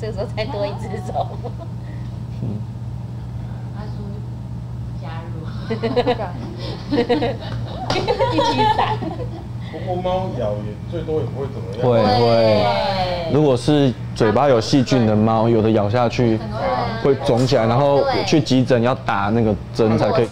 这个时候再多一只手。嗯，他说加入，一起闪。不过猫咬也最多也不会怎么样。会会，如果是嘴巴有细菌的猫，有的咬下去会肿起来，然后去急诊要打那个针才可以。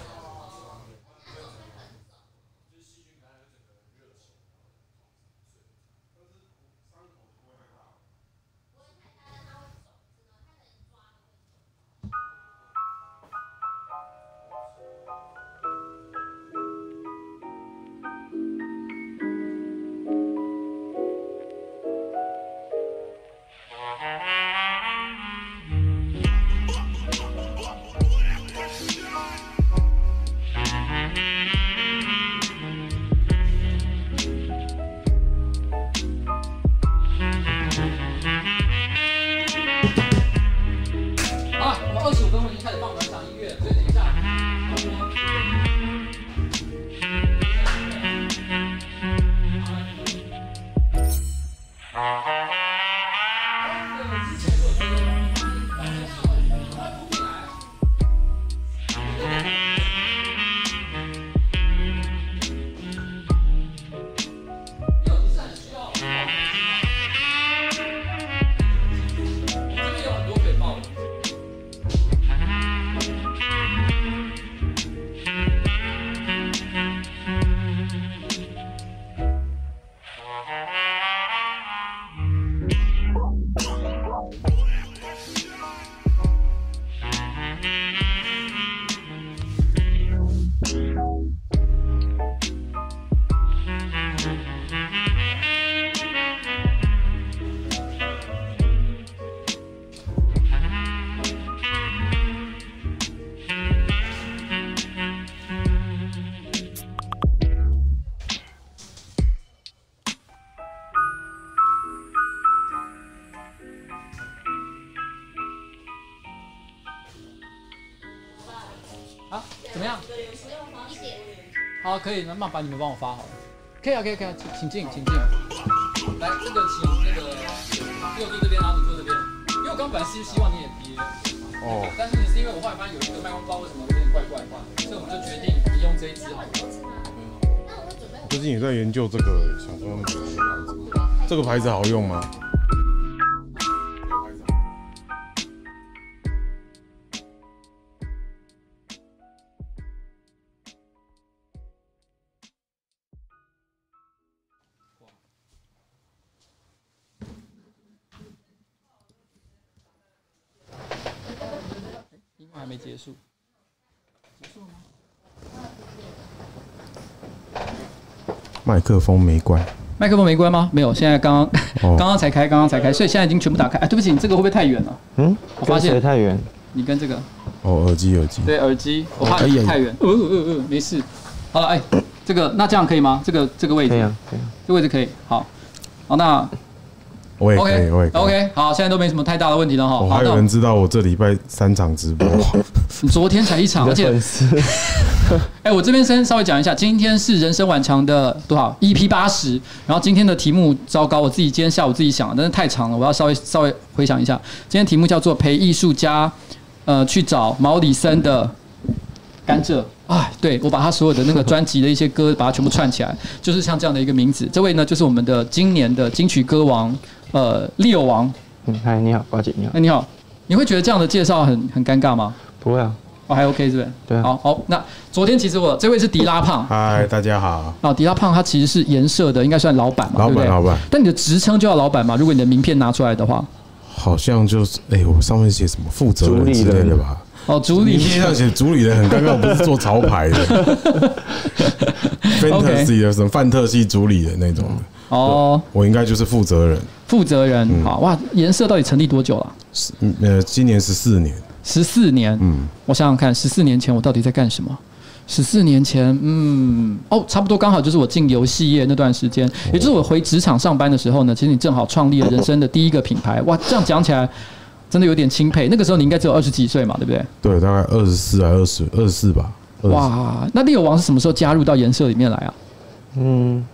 可以，那麻烦你们帮我发好了。可以啊，可以，可以啊，请进，请进。来，这个请那个，给我坐这边，然后你坐这边。因为我刚本来是希望你也憋。哦。但是你是因为我后来发现有一个麦克风，不知道为什么有点怪怪的，所以我们就决定你用这一支好了。嗯。最近也在研究这个，想说那个牌子，这个牌子好用吗？束，结束了吗？麦克风没关，麦克风没关吗？没有，现在刚刚 刚刚才开，刚刚才开，所以现在已经全部打开。哎，对不起，你这个会不会太远了？嗯，我发现太远。你跟这个哦，耳机耳机，对耳机，我怕你太远。嗯嗯嗯，没事。好了，哎，这个那这样可以吗？这个这个位置可以啊，可以，这个位置可以。好，好那。我也可以，我也可以。OK，好，现在都没什么太大的问题了哈。我还有人知道我这礼拜三场直播，你 昨天才一场，而且，哎，我这边先稍微讲一下，今天是人生晚强的多少 EP 八十，然后今天的题目糟糕，我自己今天下午自己想的，但是太长了，我要稍微稍微回想一下，今天题目叫做陪艺术家，呃，去找毛里森的 甘蔗。哎，对，我把他所有的那个专辑的一些歌，把它全部串起来，就是像这样的一个名字。这位呢，就是我们的今年的金曲歌王。呃，Leo 王，嗯，嗨，你好，瓜姐，你好，哎，你好，你会觉得这样的介绍很很尴尬吗？不会啊，我、哦、还 OK 是不是？对啊，好，好，那昨天其实我这位是迪拉胖，嗨，大家好。哦，迪拉胖他其实是颜色的，应该算老板嘛，老板，对不对？老板。但你的职称就叫老板嘛？如果你的名片拿出来的话，好像就是，哎、欸，我上面写什么负责人之类的吧？哦，主理。名片上写主理人很尴尬，我不是做潮牌的，Fantasy 的什么范特西主理的那种的。哦，我应该就是负责人。负责人，好、嗯、哇！颜色到底成立多久了？十呃，今年十四年。十四年，嗯，我想想看，十四年前我到底在干什么？十四年前，嗯，哦，差不多刚好就是我进游戏业那段时间，也就是我回职场上班的时候呢。其实你正好创立了人生的第一个品牌，哇！这样讲起来真的有点钦佩。那个时候你应该只有二十几岁嘛，对不对？对，大概二十四还二十二十四吧。哇！那 Leo 王是什么时候加入到颜色里面来啊？嗯。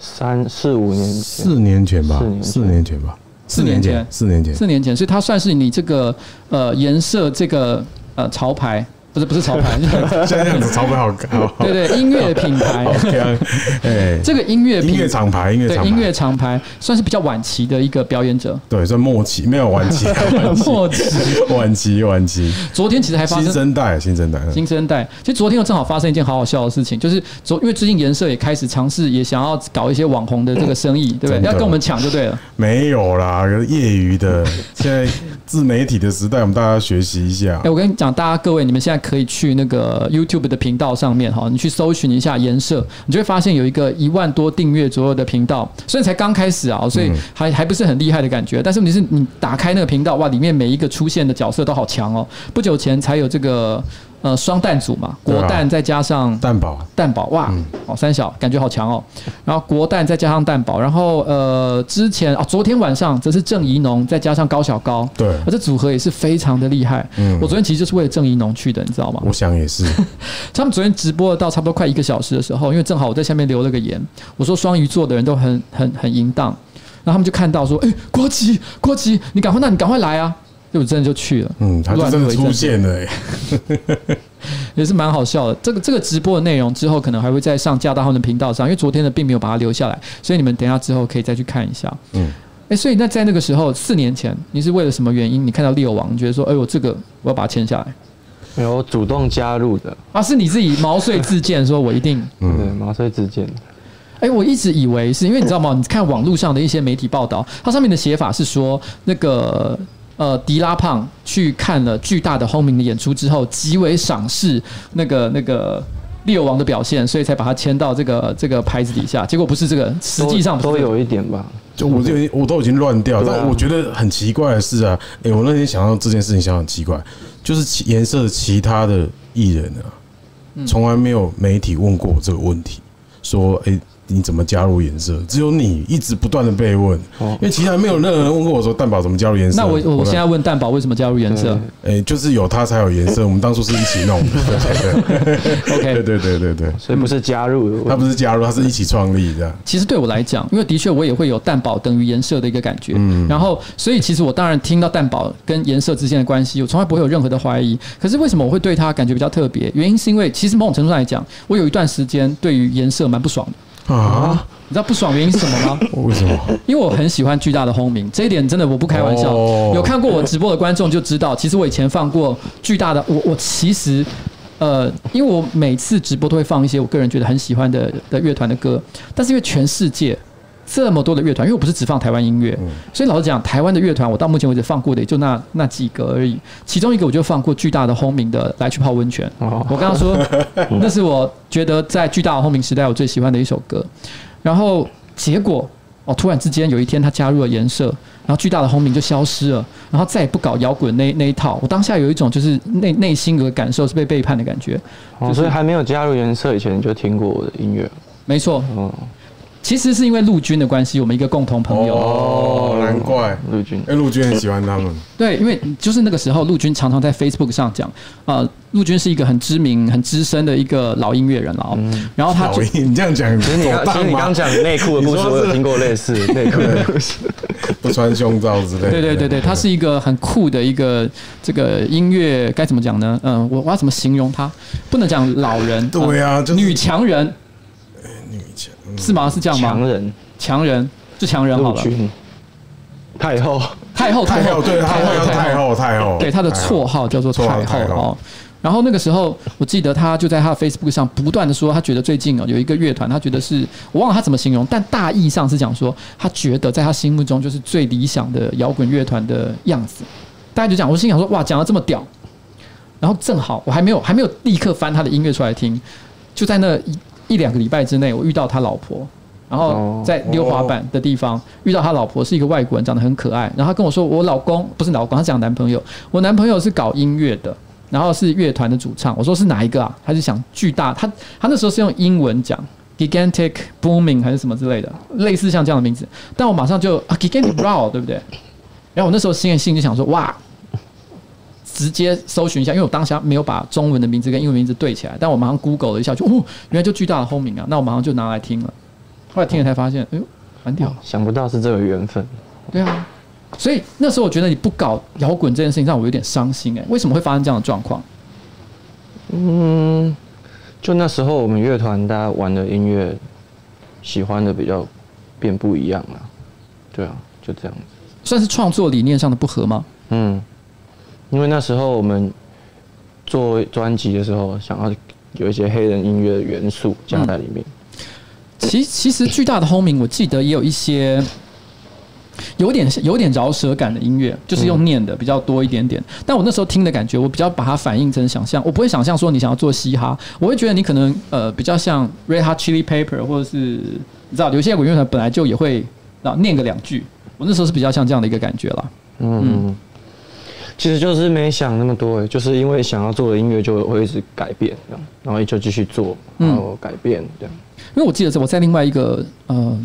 三四五年，四年前吧，四年前吧，四年前，四年前，四年前，所以它算是你这个呃颜色这个呃潮牌。不是不是潮牌，现在这样子潮牌好好。对对，音乐品牌。哎，这个音乐音乐厂牌，音乐厂牌，音乐厂牌算是比较晚期的一个表演者。对，算末期，没有晚期，末期，晚期，晚期。昨天其实还发生新生代，新生代，新生代。其实昨天又正好发生一件好好笑的事情，就是昨因为最近颜色也开始尝试，也想要搞一些网红的这个生意，对不对？要跟我们抢就对了。没有啦，业余的。现在自媒体的时代，我们大家学习一下。哎，我跟你讲，大家各位，你们现在。可以去那个 YouTube 的频道上面哈，你去搜寻一下颜色，你就会发现有一个一万多订阅左右的频道，虽然才刚开始啊，所以还还不是很厉害的感觉。但是问题是你打开那个频道，哇，里面每一个出现的角色都好强哦。不久前才有这个。呃，双蛋组嘛，国蛋再加上蛋堡，蛋堡哇，哦三小感觉好强哦。然后国蛋再加上蛋堡，然后呃之前啊，昨天晚上则是郑怡农再加上高小高，对，而这组合也是非常的厉害。嗯，我昨天其实就是为了郑怡农去的，你知道吗？我想也是。他们昨天直播到差不多快一个小时的时候，因为正好我在下面留了个言，我说双鱼座的人都很很很淫荡，然后他们就看到说，哎，国旗国旗，你赶快那你赶快来啊！就真的就去了，嗯，他就真的出现了，哎，也是蛮好笑的。这个这个直播的内容之后可能还会再上加大他们的频道上，因为昨天的并没有把它留下来，所以你们等一下之后可以再去看一下。嗯，哎，所以那在那个时候四年前，你是为了什么原因？你看到利友王，你觉得说，哎呦，这个我要把它签下来？没有，我主动加入的啊，是你自己毛遂自荐，说我一定，嗯，对，毛遂自荐。哎，我一直以为是因为你知道吗？你看网络上的一些媒体报道，它上面的写法是说那个。呃，迪拉胖去看了巨大的轰鸣的演出之后，极为赏识那个那个猎王的表现，所以才把他签到这个这个牌子底下。结果不是这个，实际上都，都有一点吧。就我就我都已经乱掉，但我觉得很奇怪的是啊，哎，我那天想到这件事情，想很奇怪，就是颜色其他的艺人啊，从来没有媒体问过我这个问题，说哎。你怎么加入颜色？只有你一直不断的被问，因为其他没有任何人问过我说蛋堡怎么加入颜色。那我我现在问蛋堡为什么加入颜色？哎，就是有它才有颜色。我们当初是一起弄的。OK，对对对对对，所以不是加入，他不是加入，他是一起创立的。其实对我来讲，因为的确我也会有蛋堡等于颜色的一个感觉。嗯，然后所以其实我当然听到蛋堡跟颜色之间的关系，我从来不会有任何的怀疑。可是为什么我会对他感觉比较特别？原因是因为其实某种程度上来讲，我有一段时间对于颜色蛮不爽的。啊！你知道不爽原因是什么吗？为什么？因为我很喜欢巨大的轰鸣，这一点真的我不开玩笑。有看过我直播的观众就知道，其实我以前放过巨大的。我我其实呃，因为我每次直播都会放一些我个人觉得很喜欢的的乐团的歌，但是因为全世界。这么多的乐团，因为我不是只放台湾音乐，所以老实讲，台湾的乐团我到目前为止放过的也就那那几个而已。其中一个我就放过巨大的轰鸣的《来去泡温泉》，我刚刚说 那是我觉得在巨大的轰鸣时代我最喜欢的一首歌。然后结果哦，突然之间有一天他加入了颜色，然后巨大的轰鸣就消失了，然后再也不搞摇滚那那一套。我当下有一种就是内内心有个感受是被背叛的感觉。所以还没有加入颜色以前你就听过我的音乐？没错。其实是因为陆军的关系，我们一个共同朋友哦，难怪陆军，哎，陆军很喜欢他们。对，因为就是那个时候，陆军常常在 Facebook 上讲，啊，陆军是一个很知名、很资深的一个老音乐人了。然后他就你这样讲，其实你刚你刚讲内裤的故事，我有听过类似内裤的故事，不穿胸罩之类的。对对对对，他是一个很酷的一个这个音乐，该怎么讲呢？嗯，我我要怎么形容他？不能讲老人，对啊，女强人。是吗？是这样吗？强人，强人，就强人好了。太后，太后，太后，对，太后，太后，太后。对，他的绰号叫做太后哦。然后那个时候，我记得他就在他的 Facebook 上不断的说，他觉得最近哦有一个乐团，他觉得是我忘了他怎么形容，但大意上是讲说，他觉得在他心目中就是最理想的摇滚乐团的样子。大家就讲，我心想说，哇，讲的这么屌。然后正好我还没有还没有立刻翻他的音乐出来听，就在那一。两个礼拜之内，我遇到他老婆，然后在溜滑板的地方遇到他老婆，是一个外国人，长得很可爱。然后他跟我说：“我老公不是老公，他讲男朋友。我男朋友是搞音乐的，然后是乐团的主唱。”我说：“是哪一个啊？”他就想巨大，他他那时候是用英文讲 “gigantic booming” 还是什么之类的，类似像这样的名字。但我马上就啊，“gigantic row”，对不对？然后我那时候心里心里就想说：“哇！”直接搜寻一下，因为我当下没有把中文的名字跟英文名字对起来，但我马上 Google 了一下，就哦，原来就巨大的轰鸣啊！那我马上就拿来听了，后来听了才发现，哎呦，蛮屌，想不到是这个缘分。对啊，所以那时候我觉得你不搞摇滚这件事情让我有点伤心哎，为什么会发生这样的状况？嗯，就那时候我们乐团大家玩的音乐，喜欢的比较变不一样了，对啊，就这样子。算是创作理念上的不合吗？嗯，因为那时候我们做专辑的时候，想要有一些黑人音乐的元素加在里面。嗯、其其实巨大的轰鸣，我记得也有一些。有点有点饶舌感的音乐，就是用念的比较多一点点。但我那时候听的感觉，我比较把它反映成想象，我不会想象说你想要做嘻哈，我会觉得你可能呃比较像 Red Hot Chili Pepper，或者是你知道有些摇滚乐团本来就也会啊念个两句。我那时候是比较像这样的一个感觉了。嗯，嗯，其实就是没想那么多，就是因为想要做的音乐就会一直改变，然后就继续做，然后改变这样。因为我记得我在另外一个呃。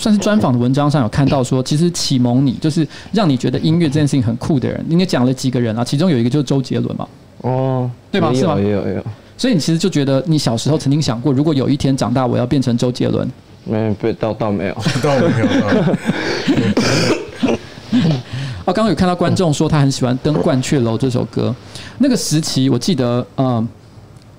算是专访的文章上有看到说，其实启蒙你就是让你觉得音乐这件事情很酷的人，应该讲了几个人啊？其中有一个就是周杰伦嘛。哦，对吧？是吗？也有也有。所以你其实就觉得你小时候曾经想过，如果有一天长大我要变成周杰伦？没，没，倒倒没有，倒没有。哦，刚刚有看到观众说他很喜欢《登鹳雀楼》这首歌，那个时期我记得，嗯。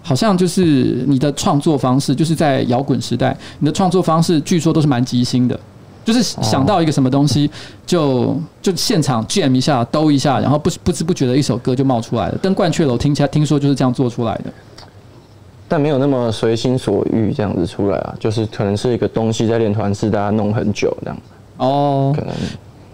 好像就是你的创作方式，就是在摇滚时代，你的创作方式据说都是蛮即兴的，就是想到一个什么东西就就现场 jam 一下，兜一下，然后不不知不觉的一首歌就冒出来了。《登鹳雀楼》听起来听说就是这样做出来的，但没有那么随心所欲这样子出来啊，就是可能是一个东西在练团是大家弄很久这样。哦，可能。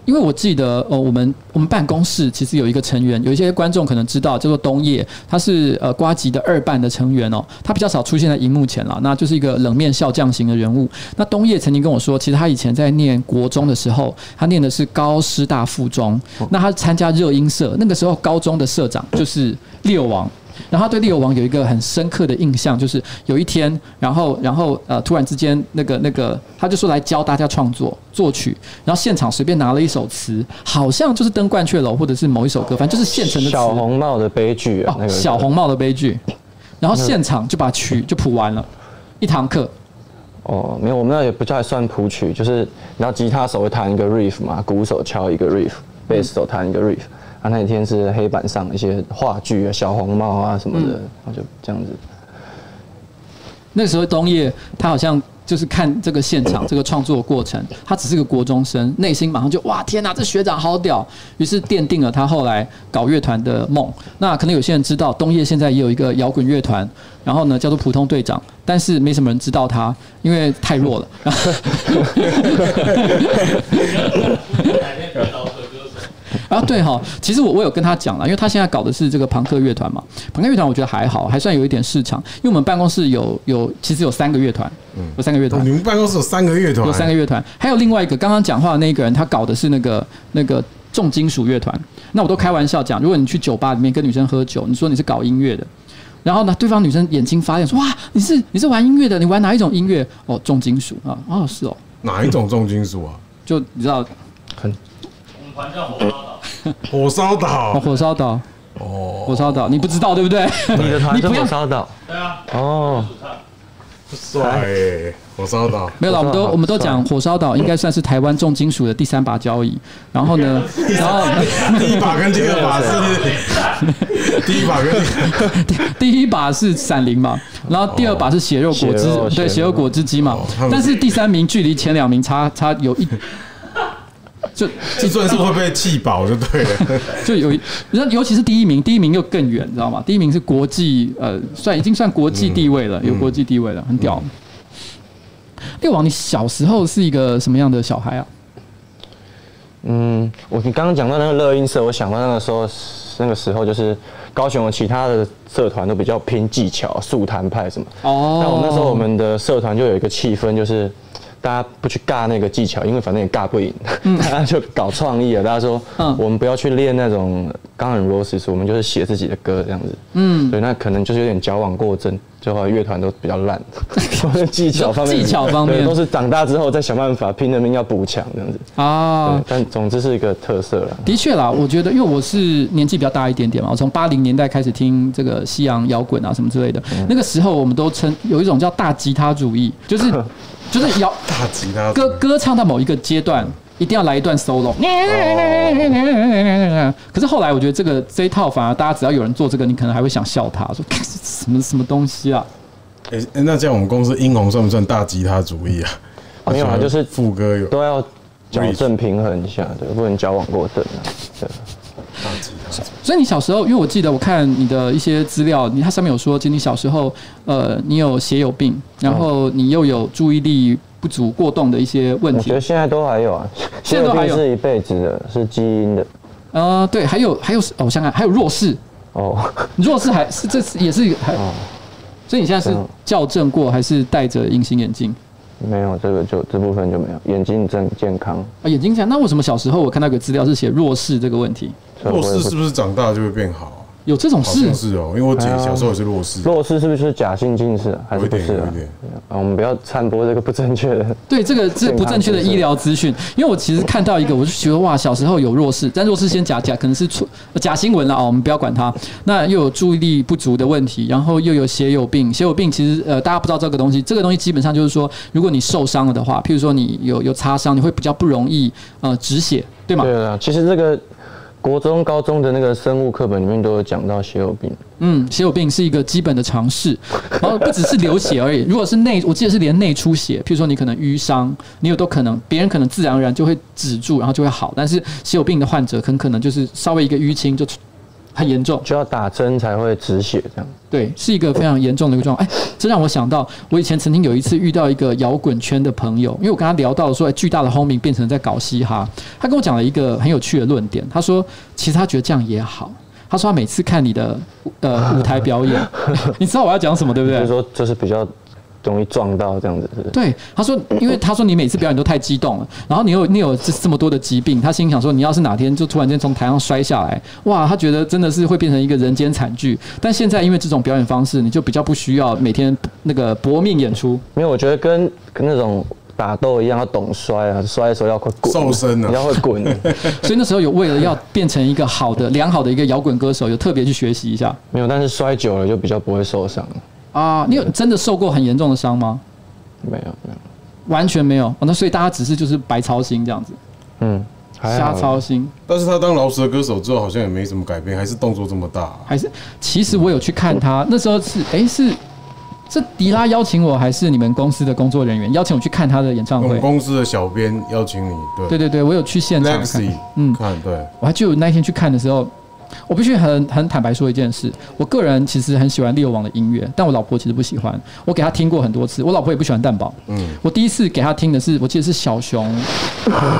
因为我记得，呃，我们我们办公室其实有一个成员，有一些观众可能知道，叫做冬叶，他是呃瓜吉的二办的成员哦，他比较少出现在荧幕前了，那就是一个冷面笑匠型的人物。那冬叶曾经跟我说，其实他以前在念国中的时候，他念的是高师大附中，那他参加热音社，那个时候高中的社长就是六王。然后他对利友王有一个很深刻的印象，就是有一天，然后然后呃，突然之间，那个那个，他就说来教大家创作作曲，然后现场随便拿了一首词，好像就是《登鹳雀楼》或者是某一首歌，反正就是现成的词。小红帽的悲剧啊，那个小红帽的悲剧，然后现场就把曲就谱完了，一堂课。哦，没有，我们那也不叫算谱曲，就是然后吉他手会弹一个 riff 嘛，鼓手敲一个 riff，贝斯手弹一个 riff。他那一天是黑板上一些话剧啊，小红帽啊什么的，然后就这样子。那时候冬叶他好像就是看这个现场这个创作过程，他只是个国中生，内心马上就哇天哪，这学长好屌，于是奠定了他后来搞乐团的梦。那可能有些人知道，冬叶现在也有一个摇滚乐团，然后呢叫做普通队长，但是没什么人知道他，因为太弱了。啊，对哈，其实我我有跟他讲了，因为他现在搞的是这个朋克乐团嘛，朋克乐团我觉得还好，还算有一点市场。因为我们办公室有有其实有三个乐团，有三个乐团。你们办公室有三个乐团？有三个乐团，还有另外一个刚刚讲话的那个人，他搞的是那个那个重金属乐团。那我都开玩笑讲，如果你去酒吧里面跟女生喝酒，你说你是搞音乐的，然后呢，对方女生眼睛发亮说，哇，你是你是玩音乐的，你玩哪一种音乐？哦，重金属啊，哦是哦，哪一种重金属啊？就你知道，很。我们团叫火烧岛。火烧岛，火烧岛，哦，火烧岛，你不知道对不对？你的团是 火烧岛，对啊，哦，帅，火烧岛，没有了，我们都我们都讲火烧岛应该算是台湾重金属的第三把交椅，然后呢，然后第一把跟第二把是，第一把跟第一把是闪灵嘛，然后第二把是血肉果汁，对，血肉果汁。机嘛，但是第三名距离前两名差差有一。就这算是会被气饱就对了，就有，尤其是第一名，第一名又更远，你知道吗？第一名是国际，呃，算已经算国际地位了，有国际地位了，很屌。利友王，你小时候是一个什么样的小孩啊？嗯，我你刚刚讲到那个乐音社，我想到那个时候，那个时候就是高雄的其他的社团都比较拼技巧，速弹派什么。哦。那我们那时候我们的社团就有一个气氛，就是。大家不去尬那个技巧，因为反正也尬不赢。嗯、大家就搞创意了。大家说，嗯，我们不要去练那种 Guns N' Roses，我们就是写自己的歌这样子。嗯，所以那可能就是有点矫枉过正，最后乐团都比较烂。技巧方面，技巧方面都是长大之后再想办法拼了命要补强这样子。啊，但总之是一个特色了。的确啦，我觉得，因为我是年纪比较大一点点嘛，我从八零年代开始听这个西洋摇滚啊什么之类的。嗯、那个时候我们都称有一种叫大吉他主义，就是。就是要 大吉他歌歌唱到某一个阶段，一定要来一段 solo。可是后来我觉得这个这一套反而大家只要有人做这个，你可能还会想笑他说 什么什么东西啊？哎、欸，那这样我们公司英红算不算大吉他主义啊？没有啊，就是副歌有都要矫正平衡一下，对，不能矫枉过正啊。对。所以你小时候，因为我记得我看你的一些资料，你它上面有说，其实你小时候，呃，你有血友病，然后你又有注意力不足过动的一些问题。我觉得现在都还有啊，现在都还有是一辈子的，是基因的。呃，对，还有还有哦，我想想，还有弱视哦，弱视还是这是也是一个还，所以你现在是校正过还是戴着隐形眼镜？没有，这个就这部分就没有，眼睛正健康啊，眼睛健康。那为什么小时候我看到个资料是写弱视这个问题？弱视是不是长大就会变好？有这种事？是哦，因为我姐小时候也是弱视。弱视是不是假性近视？还是不是啊？啊，我们不要散播这个不正确的。对，这个是不正确的医疗资讯。因为我其实看到一个，我就觉得哇，小时候有弱视，但弱视先假假，可能是错假新闻了啊，我们不要管它。那又有注意力不足的问题，然后又有血友病。血友病其实呃，大家不知道这个东西，这个东西基本上就是说，如果你受伤了的话，譬如说你有有擦伤，你会比较不容易呃止血，对吗？对啊，其实这个。国中、高中的那个生物课本里面都有讲到血友病。嗯，血友病是一个基本的常识，然后不只是流血而已。如果是内，我记得是连内出血，譬如说你可能淤伤，你有都可能，别人可能自然而然就会止住，然后就会好。但是血友病的患者很可能就是稍微一个淤青就。很严重，就要打针才会止血，这样。对，是一个非常严重的一个状况。哎，这让我想到，我以前曾经有一次遇到一个摇滚圈的朋友，因为我跟他聊到说，巨大的轰鸣变成在搞嘻哈。他跟我讲了一个很有趣的论点，他说，其实他觉得这样也好。他说他每次看你的呃舞台表演，你知道我要讲什么，对不对？就是说，这是比较。容易撞到这样子是是，对，他说，因为他说你每次表演都太激动了，然后你有你有这这么多的疾病，他心想说，你要是哪天就突然间从台上摔下来，哇，他觉得真的是会变成一个人间惨剧。但现在因为这种表演方式，你就比较不需要每天那个搏命演出。没有，我觉得跟跟那种打斗一样，要懂摔啊，摔的时候要快滚，瘦身啊，你要会滚。所以那时候有为了要变成一个好的、良好的一个摇滚歌手，有特别去学习一下。没有，但是摔久了就比较不会受伤。啊，你有真的受过很严重的伤吗？没有，没有，完全没有。那所以大家只是就是白操心这样子，嗯，瞎操心。但是他当饶舌歌手之后，好像也没什么改变，还是动作这么大。还是，其实我有去看他 那时候是，哎，是是迪拉邀请我，还是你们公司的工作人员邀请我去看他的演唱会？我们公司的小编邀请你，对，对对对，我有去现场看，嗯，看，对，我还就那天去看的时候。我必须很很坦白说一件事，我个人其实很喜欢 Leo 王的音乐，但我老婆其实不喜欢。我给她听过很多次，我老婆也不喜欢蛋堡。嗯，我第一次给她听的是，我记得是小熊，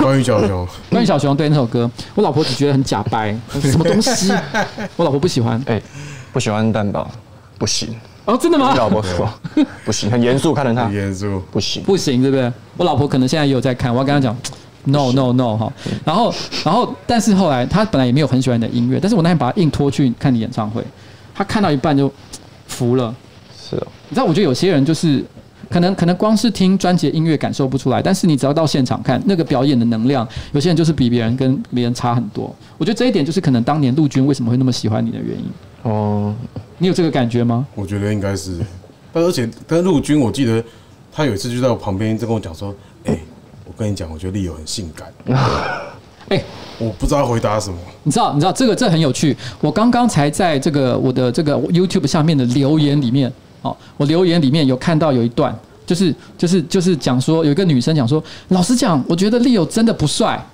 关于小熊，关于小熊，对那首歌，我老婆只觉得很假掰，什么东西，我老婆不喜欢，哎、欸，不喜欢蛋堡，不行。哦，真的吗？我老婆说不行，很严肃看着他，严肃，不行，不行，对不对？我老婆可能现在也有在看，我要跟她讲。No no no 哈，然后然后但是后来他本来也没有很喜欢你的音乐，但是我那天把他硬拖去看你演唱会，他看到一半就服了。是哦，你知道，我觉得有些人就是可能可能光是听专辑音乐感受不出来，但是你只要到现场看那个表演的能量，有些人就是比别人跟别人差很多。我觉得这一点就是可能当年陆军为什么会那么喜欢你的原因。哦，你有这个感觉吗？我觉得应该是，但而且但陆军我记得他有一次就在我旁边就跟我讲说，跟你讲，我觉得 Leo 很性感。哎，我不知道回答什么。你知道，你知道这个这很有趣。我刚刚才在这个我的这个 YouTube 下面的留言里面，哦，我留言里面有看到有一段，就是就是就是讲说有一个女生讲说，老实讲，我觉得 Leo 真的不帅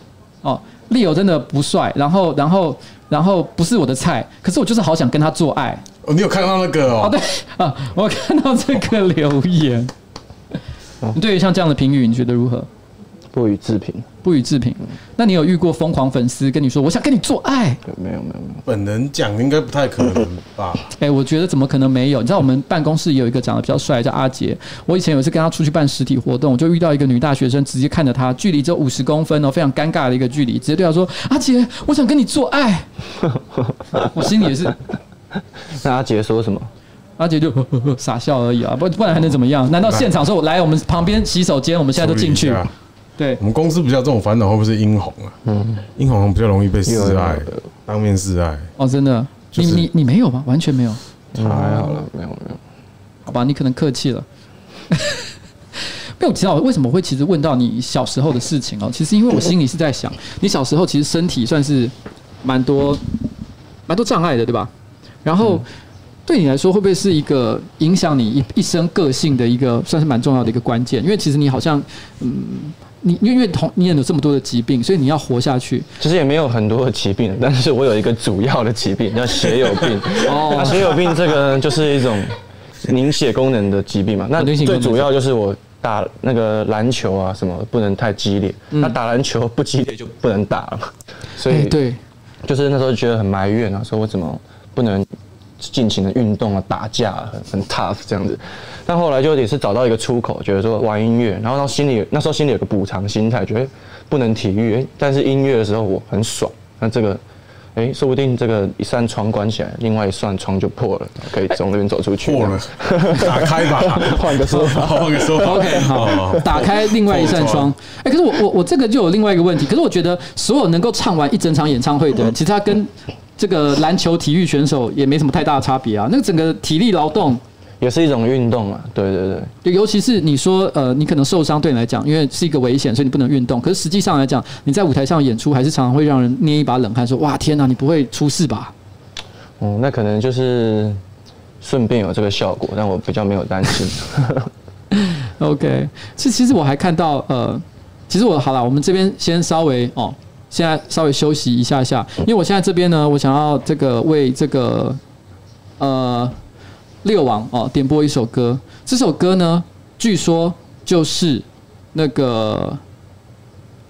哦，Leo 真的不帅，然后然后然后不是我的菜，可是我就是好想跟他做爱。哦，你有看到那个哦？哦对啊，我看到这个留言。你对于像这样的评语，你觉得如何？不予置评，不予置评。那你有遇过疯狂粉丝跟你说我想跟你做爱？没有没有没有。本人讲应该不太可能吧？哎，我觉得怎么可能没有？你知道我们办公室也有一个长得比较帅，叫阿杰。我以前有一次跟他出去办实体活动，我就遇到一个女大学生，直接看着他，距离只有五十公分哦，非常尴尬的一个距离，直接对他说：“阿杰，我想跟你做爱。” 我心里也是。那阿杰说什么？阿杰就呵呵呵傻笑而已啊，不不然还能怎么样？难道现场说我来我们旁边洗手间，我们现在都进去？对，我们公司比较这种烦恼，会不会是英红啊？嗯，英红比较容易被示爱，当面示爱。哦，真的？你你你没有吗？完全没有？还好了，没有没有。好吧，你可能客气了。没有提到为什么会其实问到你小时候的事情哦？其实因为我心里是在想，你小时候其实身体算是蛮多蛮多障碍的，对吧？然后对你来说，会不会是一个影响你一一生个性的一个算是蛮重要的一个关键？因为其实你好像嗯。你因为同你也有这么多的疾病，所以你要活下去。其实也没有很多的疾病，但是我有一个主要的疾病 叫血友病。哦，那血友病这个就是一种凝血功能的疾病嘛。那最主要就是我打那个篮球啊什么不能太激烈，那打篮球不激烈就不能打了。所以对，就是那时候觉得很埋怨啊，说我怎么不能。尽情的运动啊，打架很很 tough 这样子，但后来就也是找到一个出口，觉得说玩音乐，然后到心里那时候心里有个补偿心态，觉得不能体育，但是音乐的时候我很爽，那这个，哎，说不定这个一扇窗关起来，另外一扇窗就破了，可以从那边走出去。破了，打开吧，换个说法，换个说法。OK，好，打开另外一扇窗。哎，可是我我我这个就有另外一个问题，可是我觉得所有能够唱完一整场演唱会的人，其实他跟这个篮球体育选手也没什么太大的差别啊，那个整个体力劳动也是一种运动啊，对对对，尤其是你说呃，你可能受伤对你来讲，因为是一个危险，所以你不能运动。可是实际上来讲，你在舞台上演出，还是常常会让人捏一把冷汗，说哇天哪，你不会出事吧？哦，那可能就是顺便有这个效果，但我比较没有担心。OK，其实其实我还看到呃，其实我好了，我们这边先稍微哦。现在稍微休息一下下，因为我现在这边呢，我想要这个为这个呃六王哦点播一首歌。这首歌呢，据说就是那个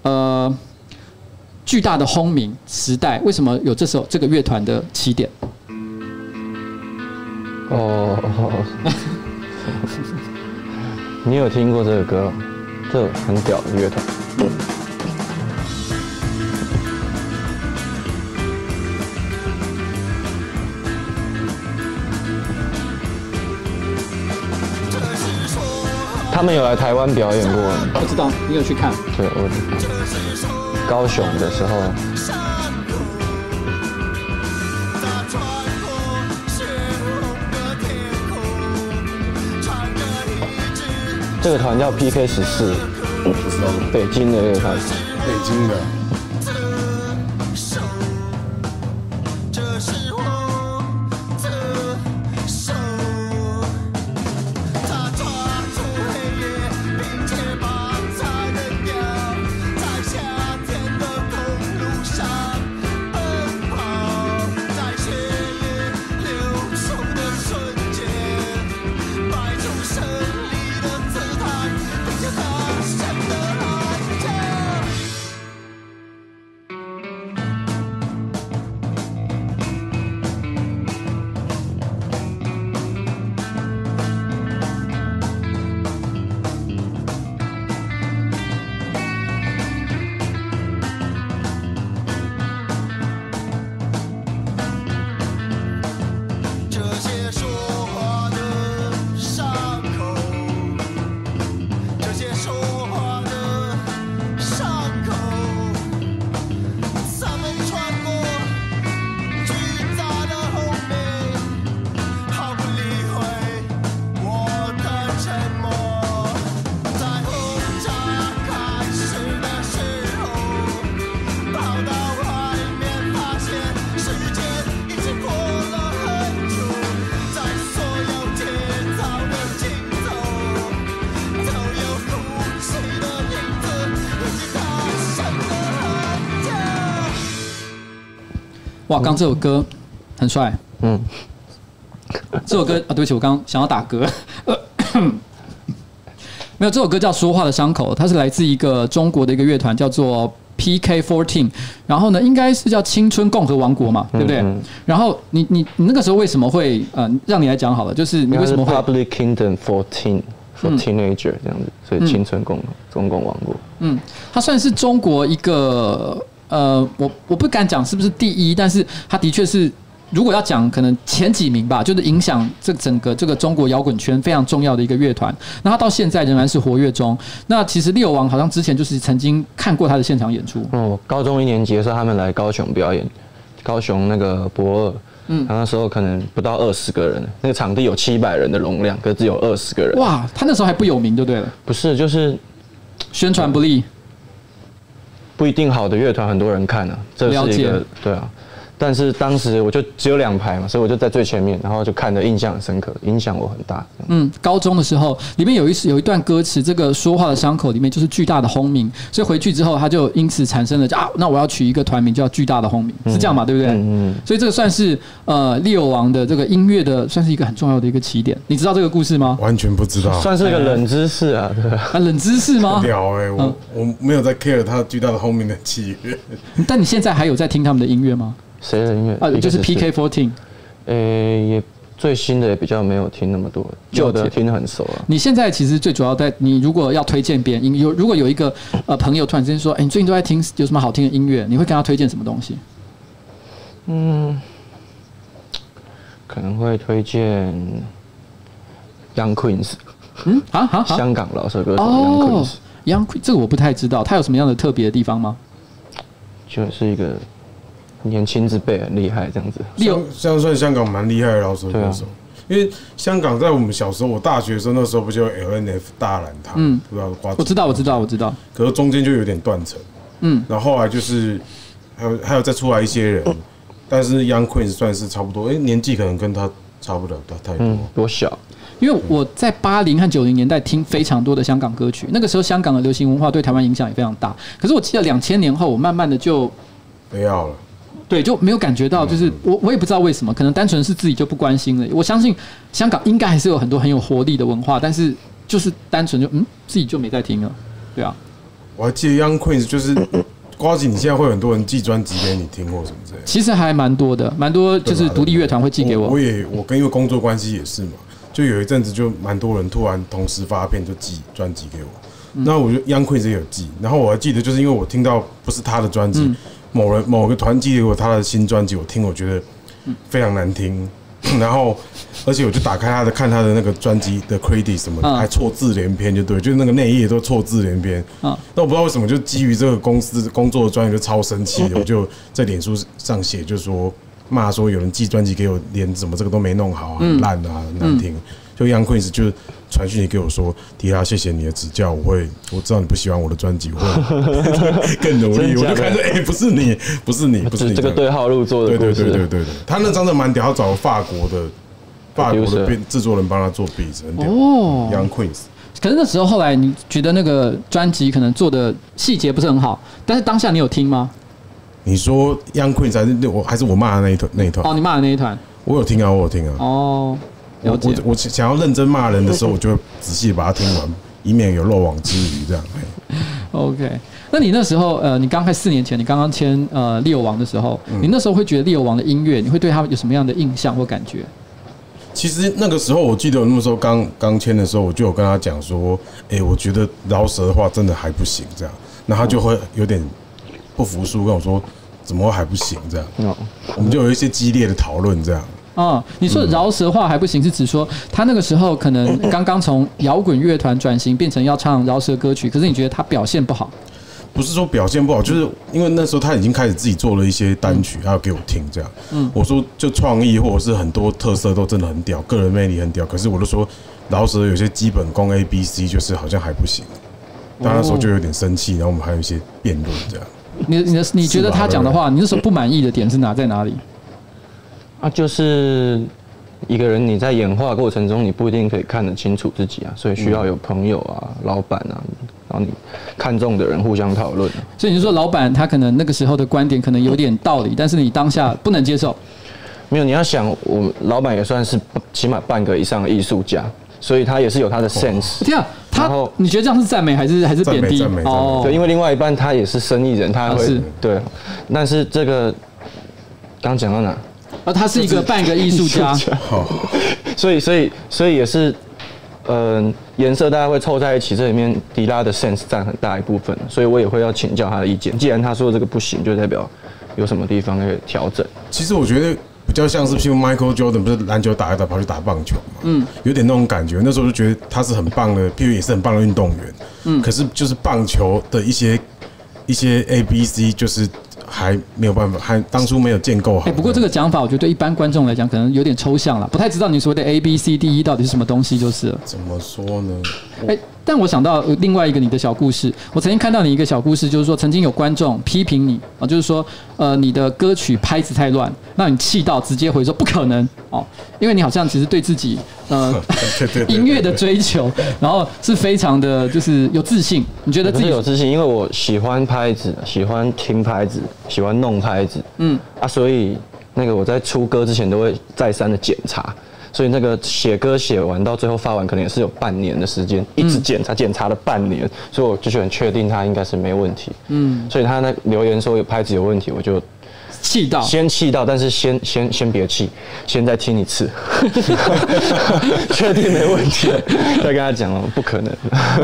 呃巨大的轰鸣时代。为什么有这首这个乐团的起点？哦，你有听过这个歌？这很屌的乐团。他们有来台湾表演过，我知道，你有去看？对，我去高雄的时候，这个团叫 PK 十四，不知道，北京的乐团，北京的。哇，刚这首歌很帅，嗯，这首歌啊，对不起，我刚想要打嗝，呃，没有，这首歌叫《说话的伤口》，它是来自一个中国的一个乐团，叫做 PK Fourteen，然后呢，应该是叫青春共和王国嘛，对不对？嗯嗯、然后你你你那个时候为什么会呃，让你来讲好了，就是你为什么会 Public Kingdom Fourteen for Teenager、嗯、这样子，所以青春共和中共王国，嗯，它算是中国一个。呃，我我不敢讲是不是第一，但是他的确是，如果要讲，可能前几名吧，就是影响这整个这个中国摇滚圈非常重要的一个乐团。那他到现在仍然是活跃中。那其实六王好像之前就是曾经看过他的现场演出。哦，高中一年级的时候他们来高雄表演，高雄那个博二嗯，他那时候可能不到二十个人，那个场地有七百人的容量，可是只有二十个人。哇，他那时候还不有名，就对了。不是，就是宣传不力，不一定好的乐团很多人看啊，这是一个对啊。但是当时我就只有两排嘛，所以我就在最前面，然后就看得印象很深刻，影响我很大。嗯，高中的时候里面有一有一段歌词，这个说话的伤口里面就是巨大的轰鸣，所以回去之后他就因此产生了啊，那我要取一个团名叫巨大的轰鸣，是这样嘛？对不对？嗯嗯。所以这个算是呃 Leo 王的这个音乐的算是一个很重要的一个起点。你知道这个故事吗？完全不知道，算是一个冷知识啊，对啊，冷知识吗？屌哎，我我没有在 care 他巨大的轰鸣的起源。但你现在还有在听他们的音乐吗？谁的音乐？啊，就是 PK Fourteen。呃，也最新的也比较没有听那么多，旧的听得很熟啊。你现在其实最主要在，你如果要推荐别人，有如果有一个呃朋友突然之间说，哎，你最近都在听有什么好听的音乐？你会跟他推荐什么东西？嗯，可能会推荐 Young Queens。嗯，啊啊，香港老手歌手 Young Queens，Young Queens 这个我不太知道，他有什么样的特别的地方吗？就是一个。年轻之辈很厉害，这样子。像像算香港蛮厉害的饶舌歌手，因为香港在我们小时候，我大学生那时候不就 L N F 大染堂，嗯，不知道我知道，我知道，我知道。可是中间就有点断层，嗯，然后后来就是还有还有再出来一些人，但是 Young Queen 算是差不多，哎，年纪可能跟他差不了太多，多小。因为我在八零和九零年代听非常多的香港歌曲，那个时候香港的流行文化对台湾影响也非常大。可是我记得两千年后，我慢慢的就不要了。对，就没有感觉到，就是我我也不知道为什么，可能单纯是自己就不关心了。我相信香港应该还是有很多很有活力的文化，但是就是单纯就嗯，自己就没在听了。对啊，我还记得 Young Queens 就是瓜子，你现在会有很多人寄专辑给你听或什么之类的。其实还蛮多的，蛮多就是独立乐团会寄给我。我也我跟因为工作关系也是嘛，就有一阵子就蛮多人突然同时发片就寄专辑给我。那我就 Young Queens 也有寄，然后我还记得就是因为我听到不是他的专辑。某人某个团寄给我他的新专辑，我听我觉得非常难听，然后而且我就打开他的看他的那个专辑的 credit 什么的，还错字连篇，就对，就是那个内页都错字连篇。那我不知道为什么，就基于这个公司工作的专业就超生气，我就在脸书上写，就说骂说有人寄专辑给我，连怎么这个都没弄好，很烂啊，很难听。就 Young Queens 就传讯息给我说，迪拉，谢谢你的指教，我会，我知道你不喜欢我的专辑，我会 更努力。我就看着，哎，不是你，不是你，不是你，这个对号入座的。对对对对对对，他那张的蛮屌，他找法国的法国的编制作人帮他做 beat，很屌。哦，Young Queens。可是那时候后来你觉得那个专辑可能做的细节不是很好，但是当下你有听吗？你说 Young Queens 还是我还是我骂的那一团那一团？哦，你骂的那一团，我有听啊，我有听啊。哦。我我我想要认真骂人的时候，我就仔细把它听完，以免有漏网之鱼这样。OK，那你那时候呃，你刚开四年前，你刚刚签呃 Leo 王的时候，你那时候会觉得 Leo 王的音乐，你会对他有什么样的印象或感觉？其实那个时候，我记得我那时候刚刚签的时候，我就有跟他讲说，哎，我觉得饶舌的话真的还不行这样，那他就会有点不服输，跟我说怎么会还不行这样？我们就有一些激烈的讨论这样。哦，你说饶舌话还不行，是指说他那个时候可能刚刚从摇滚乐团转型变成要唱饶舌歌曲，可是你觉得他表现不好？不是说表现不好，就是因为那时候他已经开始自己做了一些单曲，他要给我听这样。嗯，我说就创意或者是很多特色都真的很屌，个人魅力很屌，可是我都说饶舌有些基本功 A B C 就是好像还不行，但那时候就有点生气，然后我们还有一些辩论这样。你你的你觉得他讲的话，你那时候不满意的点是哪在哪里？啊，就是一个人，你在演化过程中，你不一定可以看得清楚自己啊，所以需要有朋友啊、老板啊，然后你看中的人互相讨论。所以你说老板他可能那个时候的观点可能有点道理，但是你当下不能接受。没有，你要想，我老板也算是起码半个以上的艺术家，所以他也是有他的 sense。这样，他你觉得这样是赞美还是还是贬低？哦，对，因为另外一半他也是生意人，他会是对，但是这个刚讲到哪？啊，他是一个半个艺术家，所以所以所以也是，嗯，颜色大家会凑在一起，这里面迪拉的 sense 占很大一部分，所以我也会要请教他的意见。既然他说这个不行，就代表有什么地方可以调整。其实我觉得比较像是，譬如 Michael Jordan 不是篮球打一打跑去打棒球嘛，嗯，有点那种感觉。那时候就觉得他是很棒的，譬如也是很棒的运动员，嗯，可是就是棒球的一些一些 A B C 就是。还没有办法，还当初没有建构好。哎，不过这个讲法，我觉得对一般观众来讲可能有点抽象了，不太知道你所谓的 A B C D E 到底是什么东西，就是了。怎么说呢？哎，但我想到另外一个你的小故事，我曾经看到你一个小故事，就是说曾经有观众批评你啊，就是说呃你的歌曲拍子太乱，让你气到直接回说不可能哦，因为你好像其实对自己呃 音乐的追求，然后是非常的就是有自信，你觉得自己有自信，因为我喜欢拍子，喜欢听拍子，喜欢弄拍子，嗯啊，所以那个我在出歌之前都会再三的检查。所以那个写歌写完到最后发完，可能也是有半年的时间，一直检查检查了半年，所以我就是很确定他应该是没问题。嗯，所以他那留言说有拍子有问题，我就气到，先气到，但是先 先先别气，先再听一次，确定没问题，再跟他讲哦，不可能。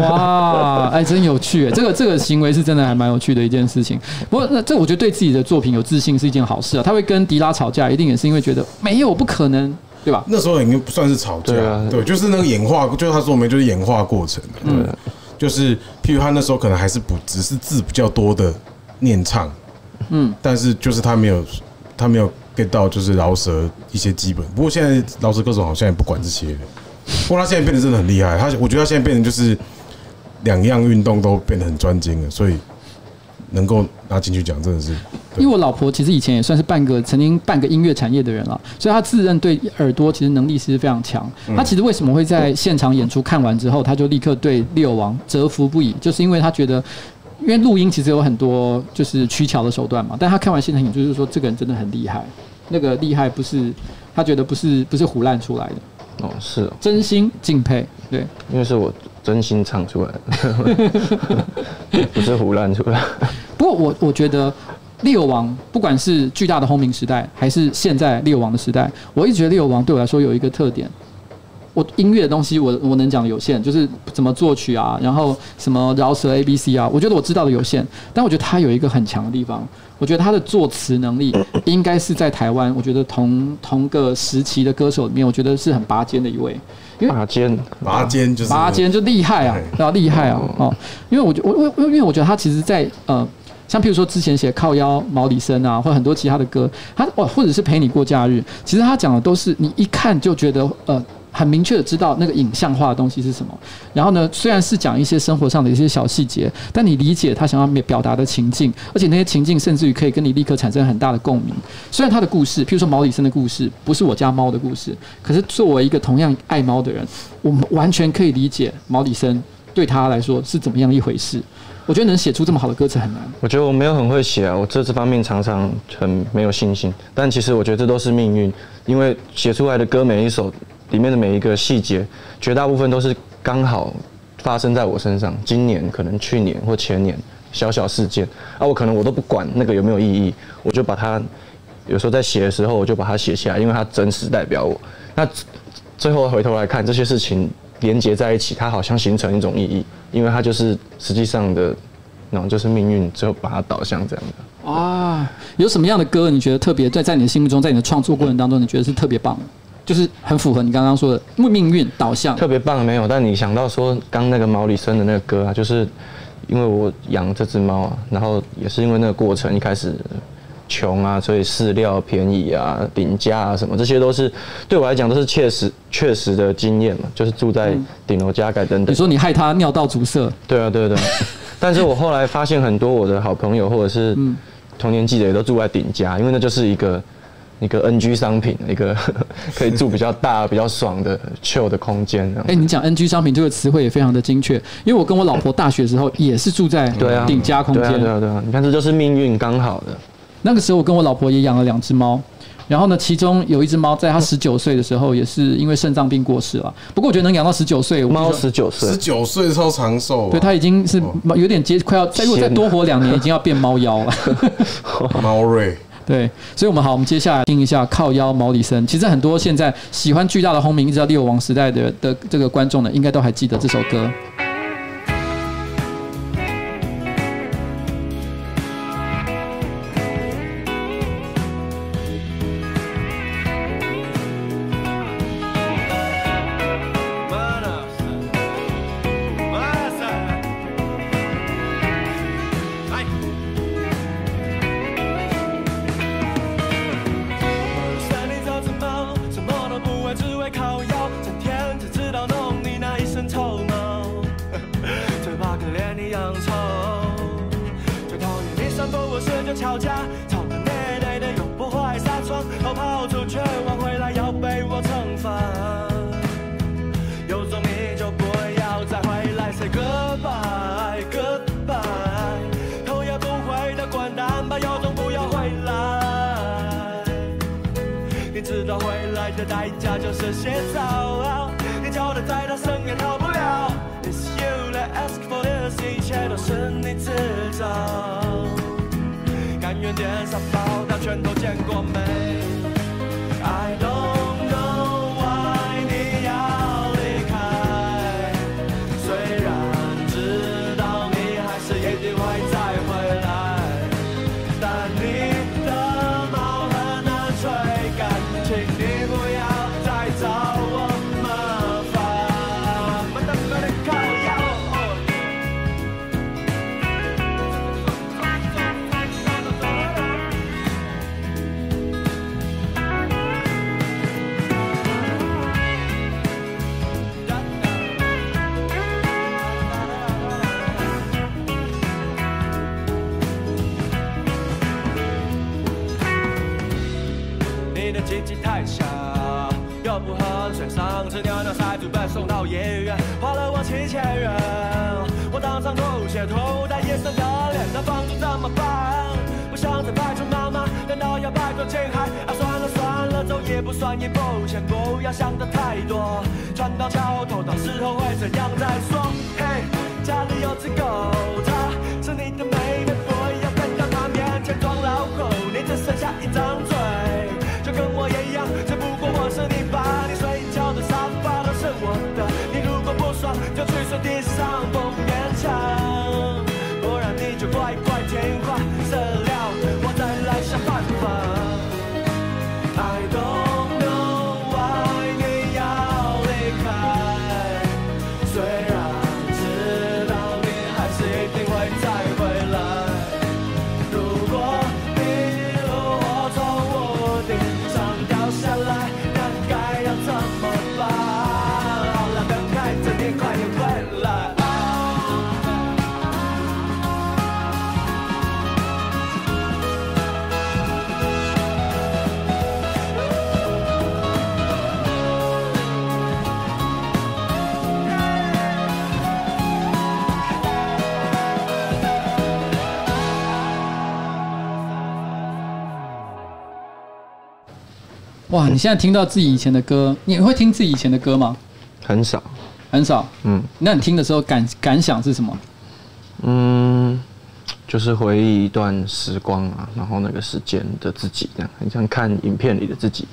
哇，哎，真有趣，这个这个行为是真的还蛮有趣的一件事情。不过那这我觉得对自己的作品有自信是一件好事啊。他会跟迪拉吵架，一定也是因为觉得没有不可能。对吧？那时候已经不算是吵架，对，啊、对，就是那个演化，就是他说没，就是演化过程。嗯，就是譬如他那时候可能还是不只是字比较多的念唱，嗯，但是就是他没有他没有 get 到就是饶舌一些基本。不过现在饶舌歌手好像也不管这些，不过他现在变得真的很厉害。他我觉得他现在变成就是两样运动都变得很专精了，所以。能够拿进去讲，真的是。因为我老婆其实以前也算是半个曾经半个音乐产业的人了，所以她自认对耳朵其实能力其实非常强。她其实为什么会在现场演出看完之后，她就立刻对六王折服不已，就是因为她觉得，因为录音其实有很多就是取巧的手段嘛，但他看完现场演出就是说这个人真的很厉害，那个厉害不是他觉得不是不是胡乱出来的。哦，是哦，真心敬佩，对，因为是我真心唱出来，不是胡乱出来。不过我我觉得猎王不管是巨大的轰鸣时代，还是现在猎王的时代，我一直觉得猎王对我来说有一个特点。我音乐的东西我，我我能讲的有限，就是怎么作曲啊，然后什么饶舌 A B C 啊，我觉得我知道的有限。但我觉得他有一个很强的地方，我觉得他的作词能力应该是在台湾，我觉得同同个时期的歌手里面，我觉得是很拔尖的一位。因为拔尖，拔尖就是拔尖就厉害啊，对吧？厉害啊，哦，因为我觉我我因为我觉得他其实在呃，像譬如说之前写靠腰毛里森啊，或者很多其他的歌，他哦，或者是陪你过假日，其实他讲的都是你一看就觉得呃。很明确的知道那个影像化的东西是什么，然后呢，虽然是讲一些生活上的一些小细节，但你理解他想要表达的情境，而且那些情境甚至于可以跟你立刻产生很大的共鸣。虽然他的故事，譬如说毛里森的故事，不是我家猫的故事，可是作为一个同样爱猫的人，我们完全可以理解毛里森对他来说是怎么样一回事。我觉得能写出这么好的歌词很难。我觉得我没有很会写啊，我这这方面常常很没有信心。但其实我觉得这都是命运，因为写出来的歌每一首。里面的每一个细节，绝大部分都是刚好发生在我身上。今年可能去年或前年小小事件啊，我可能我都不管那个有没有意义，我就把它有时候在写的时候我就把它写下来，因为它真实代表我。那最后回头来看这些事情连接在一起，它好像形成一种意义，因为它就是实际上的那种就是命运，最后把它导向这样的。啊，有什么样的歌你觉得特别在在你的心目中，在你的创作过程当中，你觉得是特别棒？就是很符合你刚刚说的命运导向，特别棒没有？但你想到说刚那个毛里森的那个歌啊，就是因为我养这只猫啊，然后也是因为那个过程一开始穷啊，所以饲料便宜啊，顶加啊什么，这些都是对我来讲都是切实确实的经验嘛，就是住在顶楼加盖等等。你说你害它尿道阻塞？对啊，对对。但是我后来发现很多我的好朋友或者是同年纪的也都住在顶家，因为那就是一个。一个 NG 商品，一个 可以住比较大、比较爽的 chill 的空间。哎，你讲 NG 商品这个词汇也非常的精确，因为我跟我老婆大学的时候也是住在顶加空间。对啊，对啊，对啊，你看这就是命运刚好的。那个时候我跟我老婆也养了两只猫，然后呢，其中有一只猫在它十九岁的时候也是因为肾脏病过世了。不过我觉得能养到十九岁，猫十九岁，十九岁超长寿。对，它已经是有点接快要再如果再多活两年，已经要变猫妖了。猫瑞。对，所以我们好，我们接下来听一下靠腰毛里森。其实很多现在喜欢巨大的轰鸣，一直到六王时代的的这个观众呢，应该都还记得这首歌。哇，你现在听到自己以前的歌，你会听自己以前的歌吗？很少，很少。嗯那你听的时候感感想是什么？嗯，就是回忆一段时光啊，然后那个时间的自己，这样很像看影片里的自己。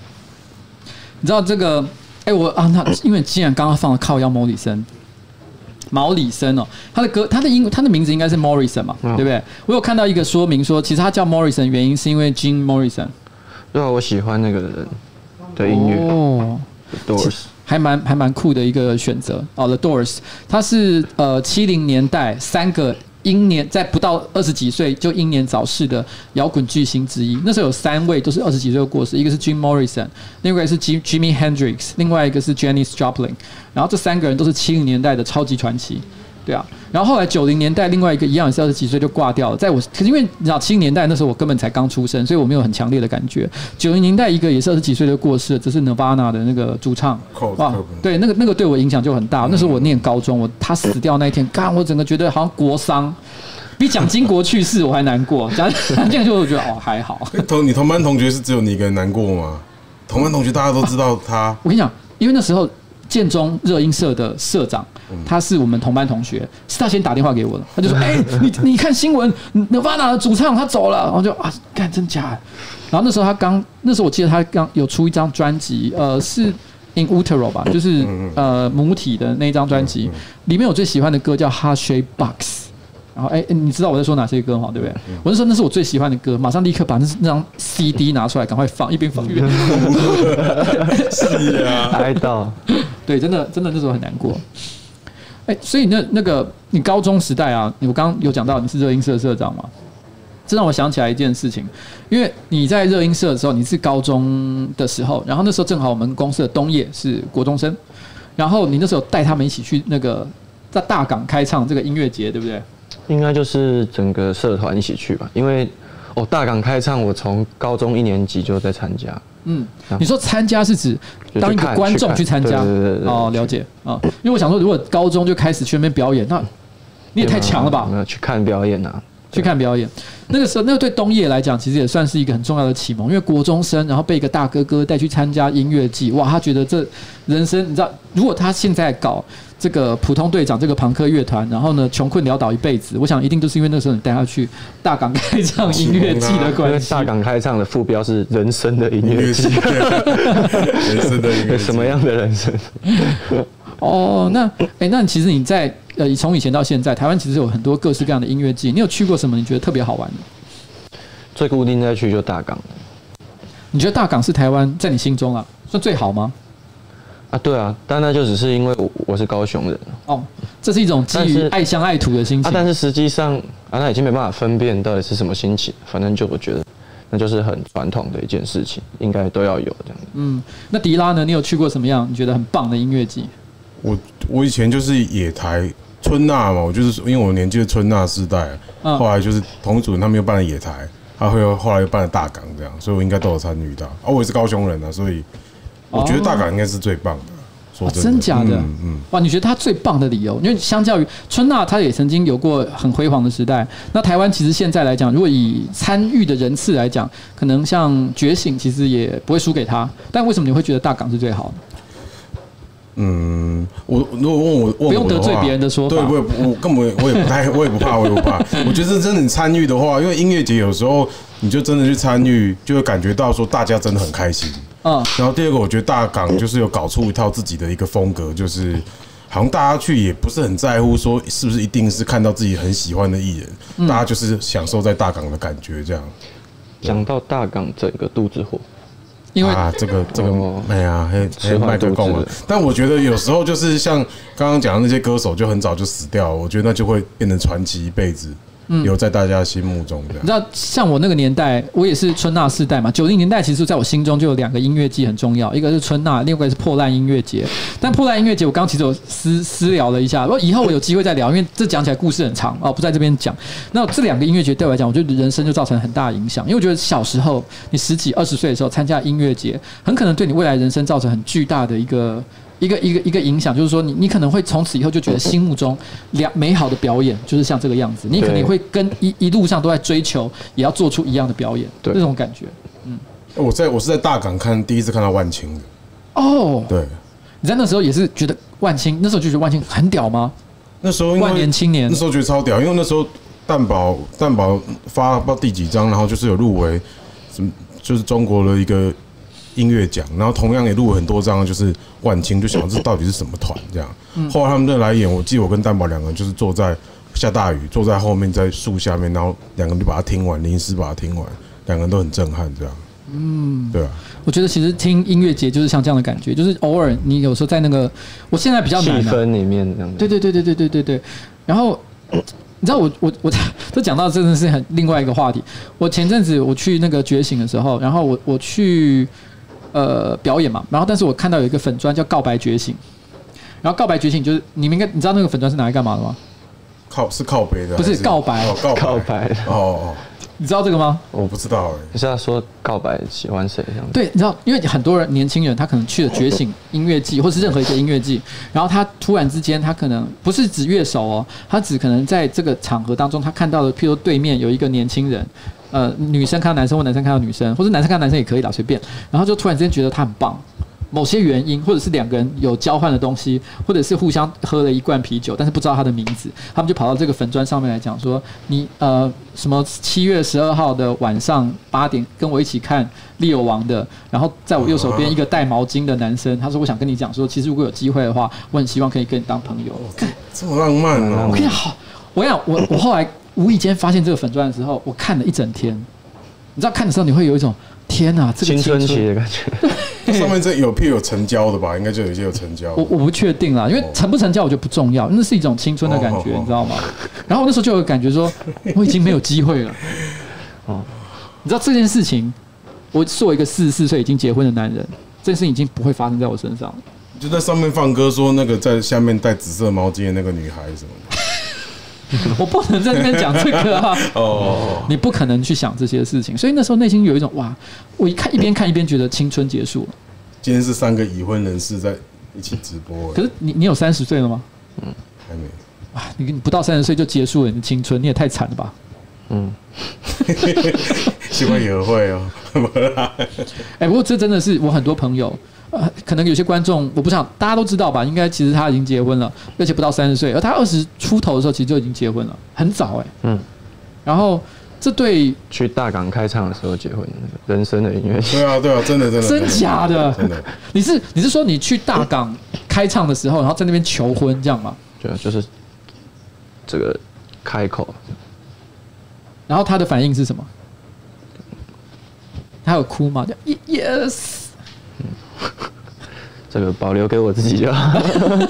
你知道这个？哎、我啊，那因为既然刚刚放了靠腰毛里森，毛里森哦，他的歌，他的英，他的名字应该是 Morrison 嘛，嗯对不对？我有看到一个说明说，其实他叫 Morrison 原因是因为 Jim Morrison 对啊，我喜欢那个人的音乐、哦。The Doors。还蛮还蛮酷的一个选择哦，The Doors，它是呃七零年代三个英年在不到二十几岁就英年早逝的摇滚巨星之一。那时候有三位都是二十几岁就过世，一个是 Jim Morrison，另外一个是 Jim Jimi Hendrix，另外一个是 Janis Joplin。然后这三个人都是七零年代的超级传奇，对啊。然后后来九零年代另外一个一样也是二十几岁就挂掉了，在我可是因为你知道七零年代那时候我根本才刚出生，所以我没有很强烈的感觉。九零年代一个也是二十几岁就过世了，这是 Nirvana 的那个主唱。哇对，那个那个对我影响就很大。那时候我念高中，我他死掉那一天，干我整个觉得好像国丧，比蒋经国去世我还难过。讲讲这个就我觉得哦还好。同你同班同学是只有你一个人难过吗？同班同学大家都知道他，我跟你讲，因为那时候建中热音社的社长，他是我们同班同学，是他先打电话给我的，他就说：“哎、你你看新闻，Nirvana 的主唱他走了。”然后就啊，干真假的？然后那时候他刚，那时候我记得他刚有出一张专辑，呃，是 In Utero 吧，就是呃母体的那一张专辑，里面我最喜欢的歌叫 Heart Shape Box。然后哎、欸，你知道我在说哪些歌吗？对不对？我就说那是我最喜欢的歌，马上立刻把那那张 CD 拿出来，赶快放，一边放一边。是啊，哀悼。对，真的真的那时候很难过。哎，所以那那个你高中时代啊，我刚刚有讲到你是热音社社长嘛，这让我想起来一件事情，因为你在热音社的时候，你是高中的时候，然后那时候正好我们公司的冬叶是国中生，然后你那时候带他们一起去那个在大港开唱这个音乐节，对不对？应该就是整个社团一起去吧，因为哦，大港开唱，我从高中一年级就在参加。嗯，你说参加是指当一个观众去参加？哦，了解啊。因为我想说，如果高中就开始去那边表演，那你也太强了吧？去看表演啊。去看表演，那个时候，那个对东叶来讲，其实也算是一个很重要的启蒙。因为国中生，然后被一个大哥哥带去参加音乐季，哇，他觉得这人生，你知道，如果他现在搞这个普通队长这个朋克乐团，然后呢，穷困潦倒一辈子，我想一定都是因为那时候你带他去大港开唱音乐季的关系。大港开唱的副标是人生的音乐季，人生的音乐，什么样的人生？哦，那哎、欸，那其实你在呃，从以前到现在，台湾其实有很多各式各样的音乐季。你有去过什么？你觉得特别好玩的？最固定在去就大港。你觉得大港是台湾在你心中啊，算最好吗？啊，对啊，但那就只是因为我我是高雄人。哦，这是一种基于爱乡爱土的心情。啊，但是实际上啊，那已经没办法分辨到底是什么心情。反正就我觉得，那就是很传统的一件事情，应该都要有这样。嗯，那迪拉呢？你有去过什么样你觉得很棒的音乐季？我我以前就是野台春娜嘛，我就是因为我年纪是春娜世代，后来就是同组他们又办了野台，他会后来又办了大港这样，所以我应该都有参与到。啊，我也是高雄人啊，所以我觉得大港应该是最棒的。说真的，真假的？嗯，哇，你觉得他最棒的理由？因为相较于春娜，他也曾经有过很辉煌的时代。那台湾其实现在来讲，如果以参与的人次来讲，可能像觉醒其实也不会输给他。但为什么你会觉得大港是最好的？嗯，我如果问我，问我不用得罪别人的说法，对，我也我根本我也不太，我也不怕，我也不怕。我觉得真的你参与的话，因为音乐节有时候你就真的去参与，就会感觉到说大家真的很开心。嗯，然后第二个，我觉得大港就是有搞出一套自己的一个风格，就是好像大家去也不是很在乎说是不是一定是看到自己很喜欢的艺人，大家就是享受在大港的感觉这样。讲到大港，整个肚子火。因为啊，这个这个，哎呀，还有麦克风了。但我觉得有时候就是像刚刚讲的那些歌手，就很早就死掉了，我觉得那就会变成传奇一辈子。留在大家心目中的。你知道，像我那个年代，我也是春娜世代嘛。九零年代其实在我心中就有两个音乐季很重要，一个是春娜，另一个是破烂音乐节。但破烂音乐节，我刚刚其实有私私聊了一下，我以后我有机会再聊，因为这讲起来故事很长哦，不在这边讲。那这两个音乐节对我来讲，我觉得人生就造成很大影响，因为我觉得小时候你十几二十岁的时候参加音乐节，很可能对你未来人生造成很巨大的一个。一个一个一个影响，就是说你你可能会从此以后就觉得心目中两美好的表演就是像这个样子，你可能会跟一一路上都在追求，也要做出一样的表演，对这种感觉。嗯，我在我是在大港看第一次看到万青的。哦，对，你在那时候也是觉得万青，那时候就觉得万青很屌吗？那时候万年青年，那时候觉得超屌，因为那时候蛋堡蛋堡发不知道第几张，然后就是有入围，什么就是中国的一个。音乐奖，然后同样也录了很多张，就是万青，就想这到底是什么团这样。后来他们就来演，我记得我跟蛋宝两个人就是坐在下大雨，坐在后面在树下面，然后两个人就把它听完，临时把它听完，两个人都很震撼这样。嗯，对啊。我觉得其实听音乐节就是像这样的感觉，就是偶尔你有时候在那个，我现在比较难。气氛里面这样。对对对对对对对对。然后你知道我我我 这讲到真的是很另外一个话题。我前阵子我去那个觉醒的时候，然后我我去。呃，表演嘛，然后但是我看到有一个粉砖叫告白觉醒，然后告白觉醒就是你们应该你知道那个粉砖是拿来干嘛的吗？靠是靠北的，不是告白，告告白哦哦，你知道这个吗？我不知道哎，你是要说告白喜欢谁这样？对，你知道，因为很多人年轻人他可能去了觉醒音乐季或是任何一个音乐季，然后他突然之间他可能不是指乐手哦，他只可能在这个场合当中他看到了，譬如对面有一个年轻人。呃，女生看到男生或男生看到女生，或者男生看到男生也可以啦，随便。然后就突然之间觉得他很棒，某些原因，或者是两个人有交换的东西，或者是互相喝了一罐啤酒，但是不知道他的名字，他们就跑到这个粉砖上面来讲说，你呃什么七月十二号的晚上八点跟我一起看利友王的，然后在我右手边一个戴毛巾的男生，他说我想跟你讲说，其实如果有机会的话，我很希望可以跟你当朋友。看这么浪漫哦！我跟你好，我跟你讲，我我后来。无意间发现这个粉钻的时候，我看了一整天。你知道看的时候，你会有一种天哪，这个青春期的感觉。上面这有片有成交的吧？应该就有一些有成交。我我不确定啦，因为成不成交我觉得不重要，那是一种青春的感觉，你知道吗？然后我那时候就有感觉说，我已经没有机会了。哦，你知道这件事情，我作为一个四十四岁已经结婚的男人，这件事情已经不会发生在我身上。就在上面放歌，说那个在下面带紫色毛巾的那个女孩什么的。我不能在那边讲这个啊。哦，你不可能去想这些事情，所以那时候内心有一种哇，我一看一边看一边觉得青春结束了。今天是三个已婚人士在一起直播，可是你你有三十岁了吗？嗯，还没。哇，你你不到三十岁就结束了你的青春，你也太惨了吧？嗯，希望也会哦。哎，不过这真的是我很多朋友。呃，可能有些观众我不想大家都知道吧？应该其实他已经结婚了，而且不到三十岁，而他二十出头的时候其实就已经结婚了，很早哎、欸。嗯。然后这对去大港开唱的时候结婚，人生的音乐。对啊，对啊，真的，真的，真假的？真的。你是你是说你去大港开唱的时候，然后在那边求婚这样吗？对啊，就是这个开口。然后他的反应是什么？他有哭吗？叫 Yes。这个保留给我自己就好。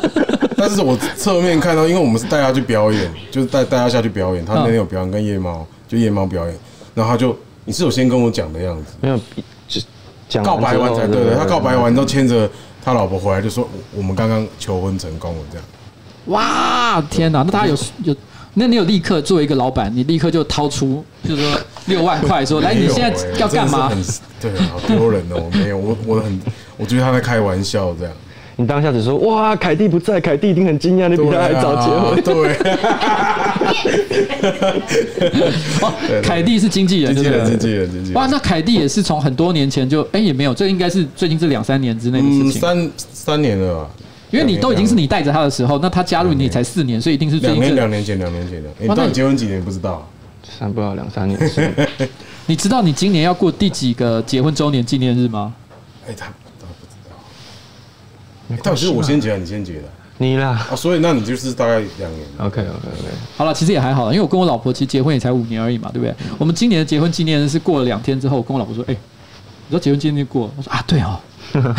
但是我侧面看到，因为我们是带他去表演，就是带带他下去表演。他那天有表演，跟夜猫就夜猫表演，然后他就你是有先跟我讲的样子，没有就讲告白完才对的。他告白完之后牵着他老婆回来，就说我们刚刚求婚成功了，这样。哇，天哪！那他有有，那你有立刻作为一个老板，你立刻就掏出，就是说六万块，说 来，你现在要干嘛？对，好丢人哦！没有，我我很，我觉得他在开玩笑这样。你当下只说哇，凯蒂不在，凯蒂一定很惊讶，你比他还早结婚。对，哦，凯蒂是经纪人，经纪人，经纪人，经纪人。哇，那凯蒂也是从很多年前就，哎，也没有，这应该是最近这两三年之内的事情。三三年了吧？因为你都已经是你带着他的时候，那他加入你才四年，所以一定是最近两年，两年前，两年前的。你到底结婚几年？不知道，算不到两三年。你知道你今年要过第几个结婚周年纪念日吗？哎，他道。到底是我先结，你先结的？你啦。哦，所以那你就是大概两年。OK OK OK。好了，其实也还好，因为我跟我老婆其实结婚也才五年而已嘛，对不对？我们今年的结婚纪念日是过了两天之后，我跟我老婆说：“哎，你说结婚纪念日过？”我说：“啊，对哦。”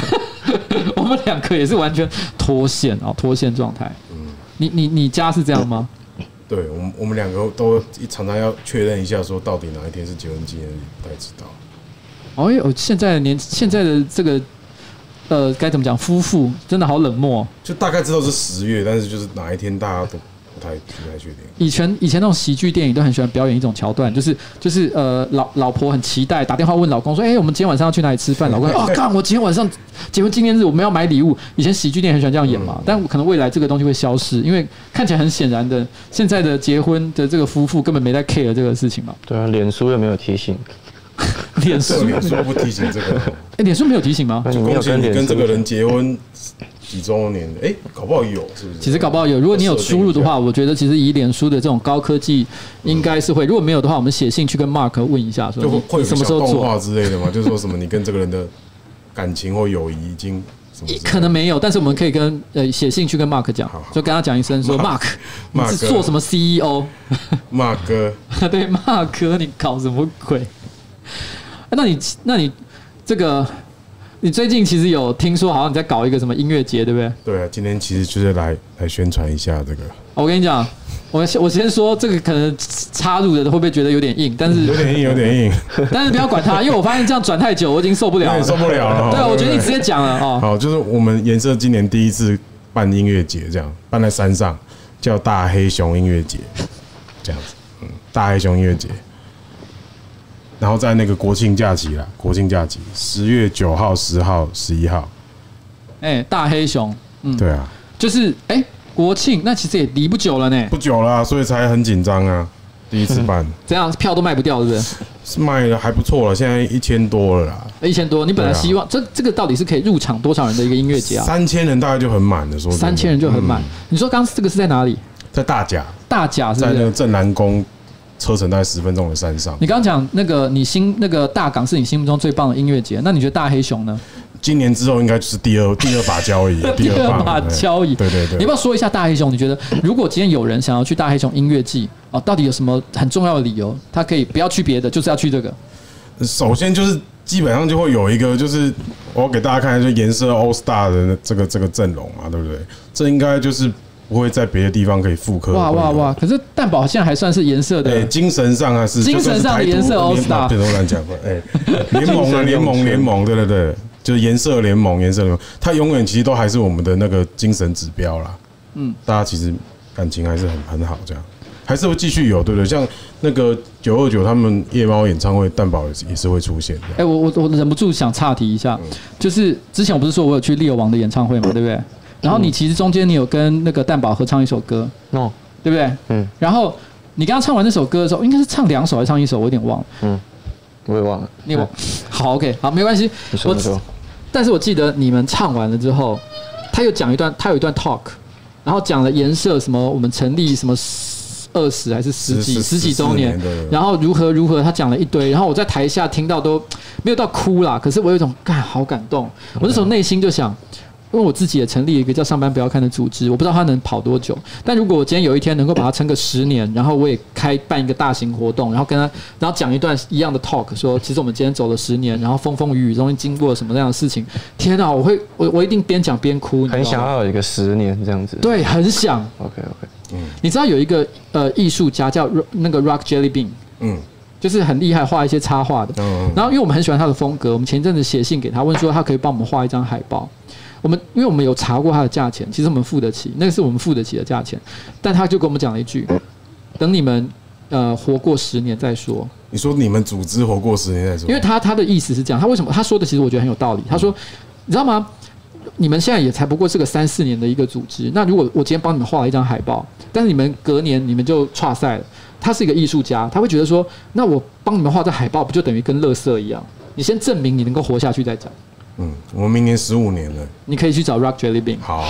我们两个也是完全脱线哦，脱线状态。嗯，你你你家是这样吗？对，我们我们两个都常常要确认一下，说到底哪一天是结婚纪念日，不太知道。哦呦，现在的年现在的这个呃，该怎么讲？夫妇真的好冷漠。就大概知道是十月，但是就是哪一天大家都。不太不太确定。以前以前那种喜剧电影都很喜欢表演一种桥段，就是就是呃老老婆很期待打电话问老公说，哎、欸，我们今天晚上要去哪里吃饭？老公说，哦，干，我今天晚上结婚纪念日我们要买礼物。以前喜剧电影很喜欢这样演嘛，但可能未来这个东西会消失，因为看起来很显然的，现在的结婚的这个夫妇根本没在 care 这个事情嘛。对啊，脸书又没有提醒，脸书脸书不提醒这个，哎，脸书没有提醒吗？就恭喜你跟这个人结婚。几周年？哎，搞不好有，是不是？其实搞不好有。如果你有输入的话，我觉得其实以脸书的这种高科技，应该是会。如果没有的话，我们写信去跟 Mark 问一下，说就会什么时候做动画之类的嘛？就是说什么你跟这个人的 感情或友谊已经什么？可能没有，但是我们可以跟呃写信去跟 Mark 讲，就跟他讲一声说 Mark，你是做什么 CEO？Mark 哥，对，Mark 哥，你搞什么鬼？那你那你这个。你最近其实有听说，好像你在搞一个什么音乐节，对不对？对啊，今天其实就是来来宣传一下这个。我跟你讲，我我先说这个可能插入的会不会觉得有点硬？但是 有点硬，有点硬。但是不要管它，因为我发现这样转太久，我已经受不了了，受不了了。对啊，我觉得你直接讲了哦。好，就是我们颜色今年第一次办音乐节，这样办在山上，叫大黑熊音乐节，这样子。嗯，大黑熊音乐节。然后在那个国庆假期啦，国庆假期十月九号、十号、十一号，哎，大黑熊，嗯，对啊，就是哎，国庆那其实也离不久了呢，不久了，所以才很紧张啊，第一次办，这样票都卖不掉，是不是？是卖的还不错了，现在一千多了啦，一千多，你本来希望这这个到底是可以入场多少人的一个音乐节啊？三千人大概就很满的，说三千人就很满。你说刚刚这个是在哪里？在大甲，大甲是在那个镇南宫。车程大概十分钟的山上。你刚刚讲那个，你心那个大港是你心目中最棒的音乐节，那你觉得大黑熊呢？今年之后应该就是第二第二把交椅，第二把交椅。对对对，你要不要说一下大黑熊？你觉得如果今天有人想要去大黑熊音乐季哦，到底有什么很重要的理由？他可以不要去别的，就是要去这个。首先就是基本上就会有一个，就是我要给大家看一下，就颜色 All Star 的这个这个阵容嘛，对不对？这应该就是。不会在别的地方可以复刻。哇哇哇！可是蛋堡现在还算是颜色的。哎，精神上还是精神上的颜色 All Star。别乱讲话。哎，联盟啊，联盟，联盟，对对对，就是颜色联盟，颜色联盟，它永远其实都还是我们的那个精神指标啦。嗯，大家其实感情还是很很好，这样。还是会继续有，对不对？像那个九二九他们夜猫演唱会，蛋堡也是也是会出现的。哎，我我我忍不住想岔题一下，就是之前我不是说我有去猎王的演唱会嘛，对不对？然后你其实中间你有跟那个蛋宝合唱一首歌，哦，对不对？嗯。然后你刚刚唱完那首歌的时候，应该是唱两首还是唱一首？我有点忘了。嗯，我也忘了。你忘？好，OK，好，没关系。你说你说。但是我记得你们唱完了之后，他又讲一段，他有一段 talk，然后讲了颜色什么，我们成立什么二十还是十几十几周年，然后如何如何，他讲了一堆，然后我在台下听到都没有到哭啦，可是我有一种干好感动，我那时候内心就想。因为我自己也成立一个叫“上班不要看”的组织，我不知道它能跑多久。但如果我今天有一天能够把它撑个十年，然后我也开办一个大型活动，然后跟他，然后讲一段一样的 talk，说其实我们今天走了十年，然后风风雨雨中经过了什么样的事情。天啊，我会我我一定边讲边哭。很想要有一个十年这样子。对，很想。OK OK，嗯，你知道有一个呃艺术家叫那个 Rock Jelly Bean，嗯，就是很厉害画一些插画的。嗯。然后因为我们很喜欢他的风格，我们前阵子写信给他，问说他可以帮我们画一张海报。我们因为我们有查过他的价钱，其实我们付得起，那个是我们付得起的价钱。但他就跟我们讲了一句：“等你们呃活过十年再说。”你说你们组织活过十年再说？因为他他的意思是这样，他为什么他说的其实我觉得很有道理。他说：“你知道吗？你们现在也才不过是个三四年的一个组织。那如果我今天帮你们画了一张海报，但是你们隔年你们就岔赛了。他是一个艺术家，他会觉得说：那我帮你们画这海报，不就等于跟垃圾一样？你先证明你能够活下去再讲。”嗯，我们明年十五年了，你可以去找 Rock Jelly Bean。好，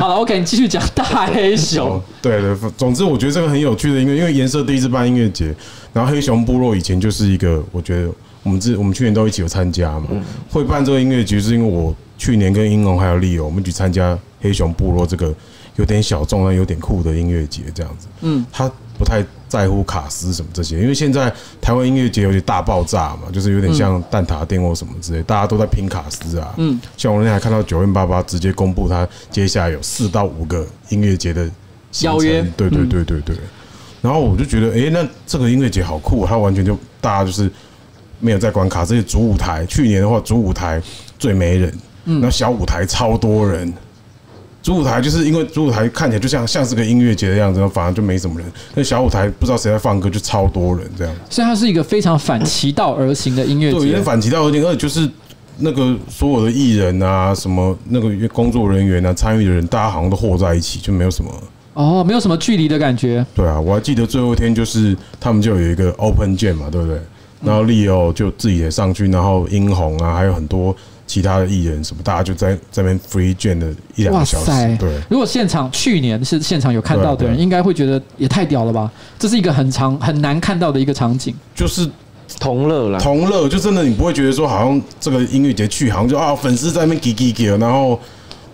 好了，OK，你继续讲大黑熊。对对，总之我觉得这个很有趣的音乐，因为颜色第一次办音乐节，然后黑熊部落以前就是一个，我觉得我们这我们去年都一起有参加嘛，会办这个音乐节是因为我去年跟英龙还有利友，我们去参加黑熊部落这个有点小众但有点酷的音乐节，这样子。嗯，他不太。在乎卡斯什么这些，因为现在台湾音乐节有点大爆炸嘛，就是有点像蛋挞店或什么之类，大家都在拼卡斯啊。嗯，像我那天还看到九零八八直接公布他接下来有四到五个音乐节的邀约，对对对对对。然后我就觉得，哎，那这个音乐节好酷，他完全就大家就是没有在管卡，这些主舞台，去年的话主舞台最没人，嗯，那小舞台超多人。主舞台就是因为主舞台看起来就像像是个音乐节的样子，反而就没什么人。那小舞台不知道谁在放歌，就超多人这样。所以它是一个非常反其道而行的音乐节。对，反其道而行，而且就是那个所有的艺人啊，什么那个工作人员啊，参与的人，大家好像都和在一起，就没有什么哦，没有什么距离的感觉。对啊，我还记得最后一天就是他们就有一个 open jam 嘛，对不对？然后 Leo 就自己也上去，然后殷红啊，还有很多。其他的艺人什么，大家就在这边 free jam 的一两个小时。对，如果现场去年是现场有看到的人，应该会觉得也太屌了吧？这是一个很长很难看到的一个场景，就是同乐啦，同乐，就真的你不会觉得说好像这个音乐节去，好像就啊粉丝在那边给给给，然后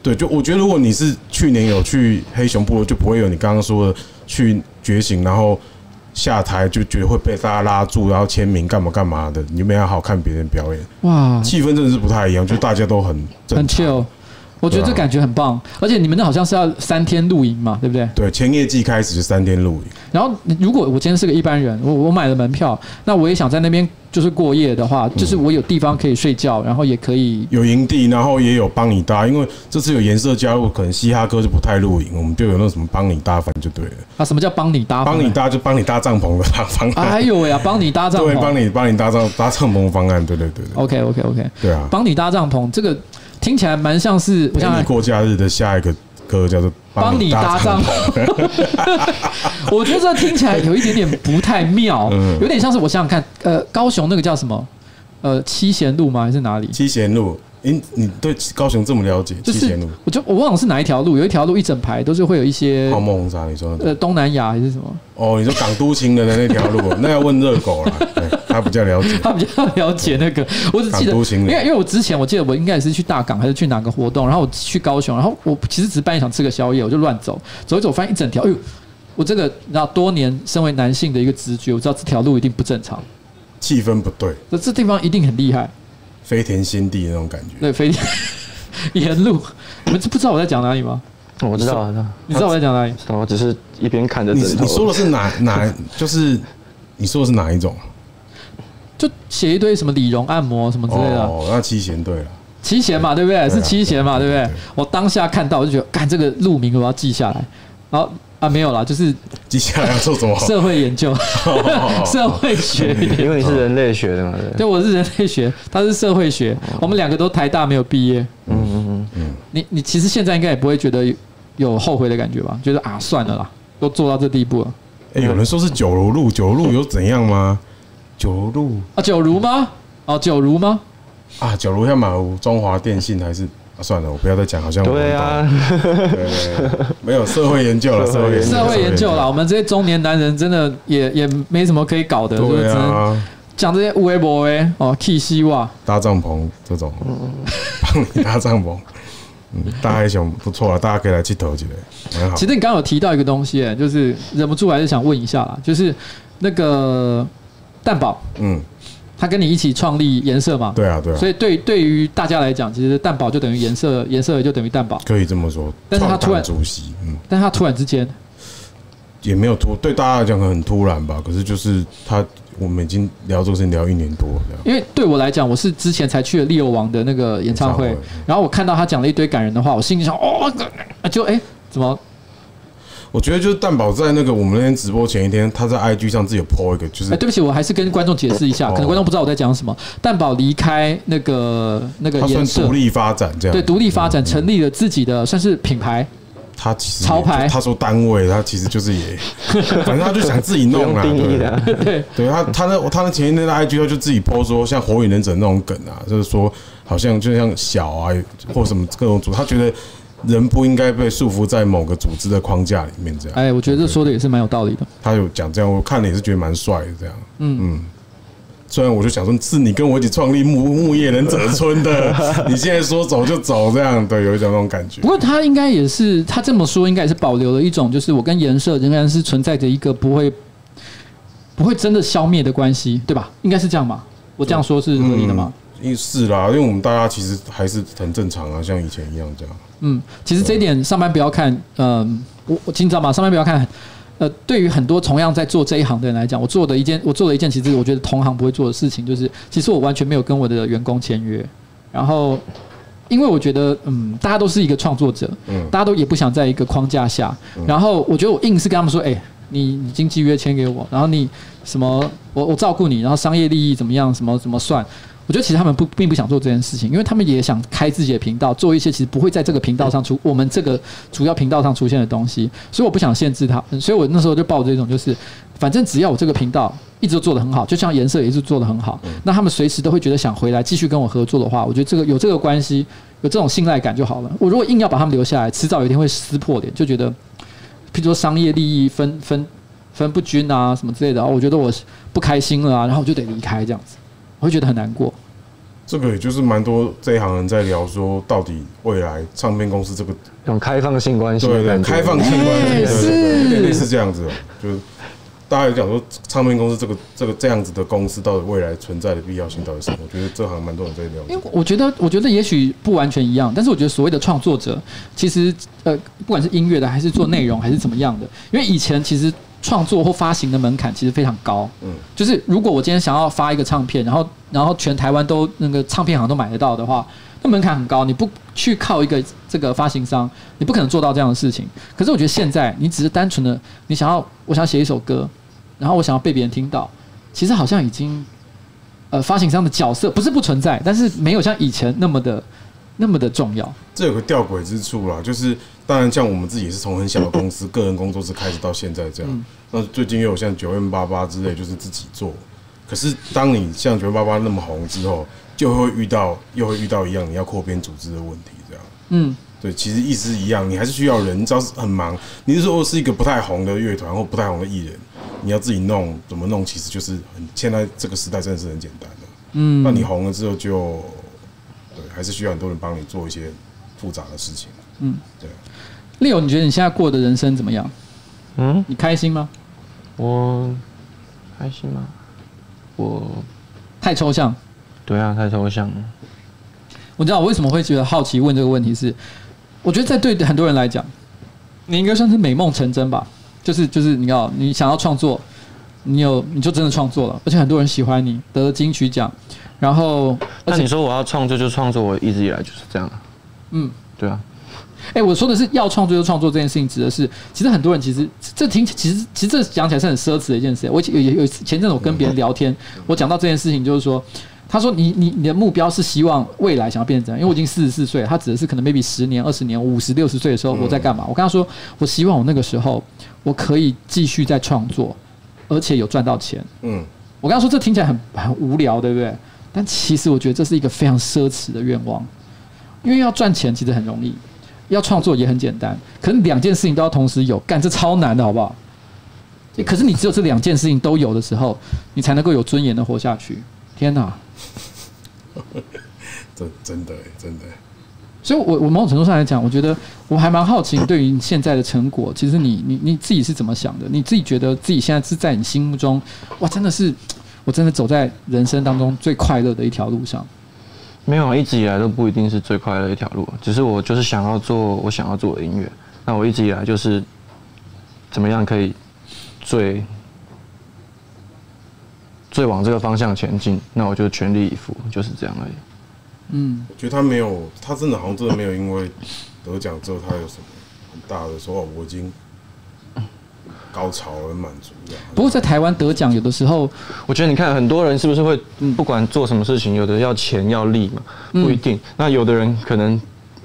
对，就我觉得如果你是去年有去黑熊部落，就不会有你刚刚说的去觉醒，然后。下台就觉得会被大家拉住，然后签名干嘛干嘛的，你就没好好看别人表演。哇，气氛真的是不太一样，就大家都很很 chill。我觉得这感觉很棒，而且你们那好像是要三天露营嘛，对不对？对，前夜季开始就三天露营。然后，如果我今天是个一般人，我我买了门票，那我也想在那边就是过夜的话，就是我有地方可以睡觉，然后也可以有营地，然后也有帮你搭。因为这次有颜色加入，可能嘻哈哥就不太露营，我们就有那什么帮你搭房就对了。啊，什么叫帮你搭？帮你搭就帮你搭帐篷的方案。哎呦喂啊，帮你搭帐篷，对，帮你帮你搭帐搭帐篷方案，对对对对。OK OK OK，对啊，帮你搭帐篷这个。听起来蛮像是陪你过假日的下一个歌，叫做《帮你搭帐篷》。我觉得这听起来有一点点不太妙，有点像是我想想看，呃，高雄那个叫什么？呃，七贤路吗？还是哪里？七贤路。诶，你对高雄这么了解？就是，我就我忘了是哪一条路，有一条路一整排都是会有一些泡沫红茶，你说的？呃，东南亚还是什么？哦，你说港都情人的那条路，那要问热狗了，他比较了解，他比较了解那个。我只记得，因为因为我之前我记得我应该也是去大港还是去哪个活动，然后我去高雄，然后我其实只是半夜想吃个宵夜，我就乱走，走一走，发现一整条，哎呦，我这个然后多年身为男性的一个直觉，我知道这条路一定不正常，气氛不对，这这地方一定很厉害。飞田新地那种感觉，对，飞田沿路，你们不知道我在讲哪里吗？我知道，你知道我在讲哪里？我只是一边看着。你你说的是哪哪？就是你说的是哪一种？就写一堆什么理容按摩什么之类的。哦，那七贤对了，七贤嘛，对不对？是七贤嘛，对不对？我当下看到我就觉得，干这个路名我要记下来。然后。啊，没有啦，就是接下来要做什么？社会研究，社会学。因为你是人类学的嘛，对，我是人类学，他是社会学，我们两个都台大没有毕业。嗯嗯嗯嗯。你你其实现在应该也不会觉得有后悔的感觉吧？觉得啊，算了啦，都做到这地步了。哎，有人说是九如路，九如路有怎样吗？九如路啊，九如吗？哦，九如吗？啊，九如要买中华电信还是？啊，算了，我不要再讲，好像对啊，没有社会研究了，社会社会研究了，我们这些中年男人真的也也没什么可以搞的，对啊，讲这些微博哎，哦，气希望搭帐篷这种，帮你搭帐篷，嗯，大家想不错啊，大家可以来去投起来，很好。其实你刚刚有提到一个东西，哎，就是忍不住还是想问一下啦，就是那个蛋堡，嗯。他跟你一起创立颜色嘛？对啊，对啊。所以对对于大家来讲，其实蛋堡就等于颜色，颜色就等于蛋堡。可以这么说。但是他突然主席，嗯，但他突然之间也没有突，对大家来讲很突然吧？可是就是他，我们已经聊这个事情聊一年多了。因为对我来讲，我是之前才去了利友王的那个演唱会，然后我看到他讲了一堆感人的话，我心里想，哦，就哎，怎么？我觉得就是蛋宝在那个我们那天直播前一天，他在 IG 上自己有 po 一个，就是哎，对不起，我还是跟观众解释一下，可能观众不知道我在讲什么。蛋宝离开那个那个颜色，独立发展这样，对，独立发展成立了自己的算是品牌。他其实潮牌，他说单位，他其实就是也，反正他就想自己弄啊，对对，对他他那他那前一天的 IG 他就自己 po 说像火影忍者那种梗啊，就是说好像就像小啊或什么各种组，他觉得。人不应该被束缚在某个组织的框架里面，这样。哎，我觉得这说的也是蛮有道理的。他有讲这样，我看了也是觉得蛮帅的，这样。嗯嗯。虽然我就想说，是你跟我一起创立木木叶忍者村的，你现在说走就走，这样对，有一种那种感觉。不过他应该也是，他这么说应该也是保留了一种，就是我跟颜色仍然是存在着一个不会不会真的消灭的关系，对吧？应该是这样吧？我这样说是合理的吗？是啦，因为我们大家其实还是很正常啊，像以前一样这样。嗯，其实这一点上班不要看，嗯，我我你知道吗？上班不要看，呃，对于很多同样在做这一行的人来讲，我做的一件，我做了一件，其实我觉得同行不会做的事情，就是其实我完全没有跟我的员工签约，然后因为我觉得，嗯，大家都是一个创作者，嗯，大家都也不想在一个框架下，然后我觉得我硬是跟他们说，哎，你你经纪约签给我，然后你什么，我我照顾你，然后商业利益怎么样，什么怎么算。我觉得其实他们不并不想做这件事情，因为他们也想开自己的频道，做一些其实不会在这个频道上出我们这个主要频道上出现的东西，所以我不想限制他，所以我那时候就抱着一种就是，反正只要我这个频道一直做的很好，就像颜色也是做的很好，那他们随时都会觉得想回来继续跟我合作的话，我觉得这个有这个关系，有这种信赖感就好了。我如果硬要把他们留下来，迟早有一天会撕破脸，就觉得，譬如说商业利益分分分不均啊什么之类的，我觉得我不开心了啊，然后我就得离开这样子。我会觉得很难过。这个也就是蛮多这一行人在聊说，到底未来唱片公司这个用开放性关系，对对，开放性关系，对对对，是这样子的。就是大家有讲说，唱片公司这个这个这样子的公司，到底未来存在的必要性到底是什么？我觉得这行蛮多人在聊。因为我觉得，我觉得也许不完全一样，但是我觉得所谓的创作者，其实呃，不管是音乐的，还是做内容，还是怎么样的，因为以前其实。创作或发行的门槛其实非常高，嗯，就是如果我今天想要发一个唱片，然后然后全台湾都那个唱片行都买得到的话，那门槛很高，你不去靠一个这个发行商，你不可能做到这样的事情。可是我觉得现在你只是单纯的你想要，我想写一首歌，然后我想要被别人听到，其实好像已经，呃，发行商的角色不是不存在，但是没有像以前那么的那么的重要。这有个吊诡之处啦，就是。当然，像我们自己也是从很小的公司、个人工作室开始到现在这样。那最近又有像九 M 八八之类，就是自己做。可是，当你像九 M 八八那么红之后，就会遇到又会遇到一样你要扩编组织的问题，这样。嗯，对，其实意思一样，你还是需要人，你知道是很忙。你是说是一个不太红的乐团或不太红的艺人，你要自己弄，怎么弄？其实就是很现在这个时代真的是很简单的。嗯，那你红了之后就，对，还是需要很多人帮你做一些复杂的事情。嗯，对。Leo，你觉得你现在过的人生怎么样？嗯，你开心吗？我开心吗？我太抽象。对啊，太抽象了。我知道我为什么会觉得好奇问这个问题是，我觉得在对很多人来讲，你应该算是美梦成真吧。就是就是，你要你想要创作，你有你就真的创作了，而且很多人喜欢你，得了金曲奖。然后，那你说我要创作就创作，我一直以来就是这样。嗯，对啊。哎，我说的是要创作就创作这件事情，指的是其实很多人其实这听其实其实这讲起来是很奢侈的一件事。我有有前阵子我跟别人聊天，我讲到这件事情，就是说，他说你你你的目标是希望未来想要变成怎样？因为我已经四十四岁，他指的是可能 maybe 十年、二十年、五十六十岁的时候我在干嘛？我跟他说，我希望我那个时候我可以继续在创作，而且有赚到钱。嗯，我跟他说这听起来很很无聊，对不对？但其实我觉得这是一个非常奢侈的愿望，因为要赚钱其实很容易。要创作也很简单，可是两件事情都要同时有，干这超难的，好不好？可是你只有这两件事情都有的时候，你才能够有尊严的活下去。天哪！真真的真的。所以我，我我某种程度上来讲，我觉得我还蛮好奇，对于现在的成果，其实你你你自己是怎么想的？你自己觉得自己现在是在你心目中，哇，真的是，我真的走在人生当中最快乐的一条路上。没有，一直以来都不一定是最快乐的一条路。只是我就是想要做我想要做的音乐。那我一直以来就是怎么样可以最最往这个方向前进，那我就全力以赴，就是这样而已。嗯，我觉得他没有，他真的好像真的没有因为得奖之后他有什么很大的说哦，我已经。高潮而满足的。不过在台湾得奖，有的时候，我觉得你看很多人是不是会，不管做什么事情，有的要钱要利嘛，不一定。那有的人可能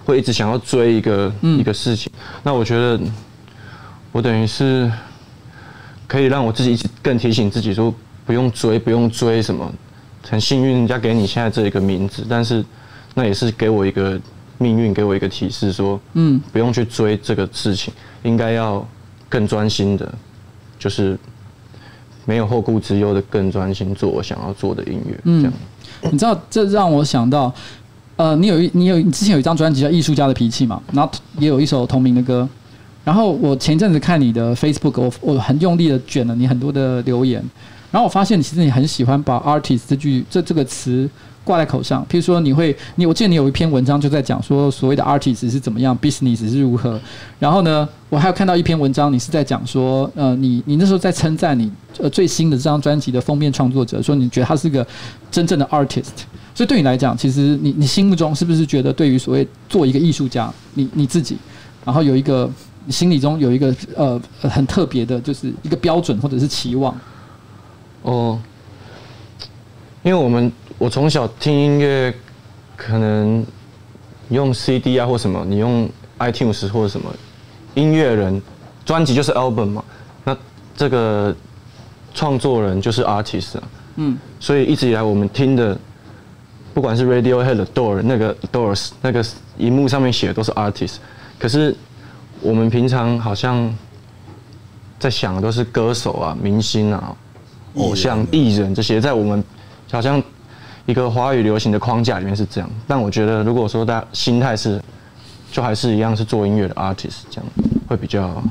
会一直想要追一个一个事情。那我觉得，我等于是可以让我自己一直更提醒自己说，不用追，不用追什么。很幸运，人家给你现在这一个名字，但是那也是给我一个命运，给我一个提示，说，嗯，不用去追这个事情，应该要。更专心的，就是没有后顾之忧的，更专心做我想要做的音乐。嗯，这样，你知道，这让我想到，呃，你有一，你有，你之前有一张专辑叫《艺术家的脾气》嘛，然后也有一首同名的歌。然后我前阵子看你的 Facebook，我我很用力的卷了你很多的留言，然后我发现其实你很喜欢把 artist 这句这这个词。挂在口上，譬如说你会，你我记得你有一篇文章就在讲说所谓的 artist 是怎么样，business 是如何。然后呢，我还有看到一篇文章，你是在讲说，呃，你你那时候在称赞你呃最新的这张专辑的封面创作者，说你觉得他是个真正的 artist。所以对你来讲，其实你你心目中是不是觉得对于所谓做一个艺术家，你你自己，然后有一个你心里中有一个呃很特别的，就是一个标准或者是期望？哦，因为我们。我从小听音乐，可能用 CD 啊或什么，你用 iTunes 或者什么，音乐人专辑就是 album 嘛，那这个创作人就是 artist 啊，嗯，所以一直以来我们听的，不管是 Radiohead 的 Door 那个 Doors 那个荧幕上面写的都是 artist，可是我们平常好像在想的都是歌手啊、明星啊、偶像、艺人这些，在我们好像。一个华语流行的框架里面是这样，但我觉得如果说大家心态是，就还是一样是做音乐的 artist 这样，会比较，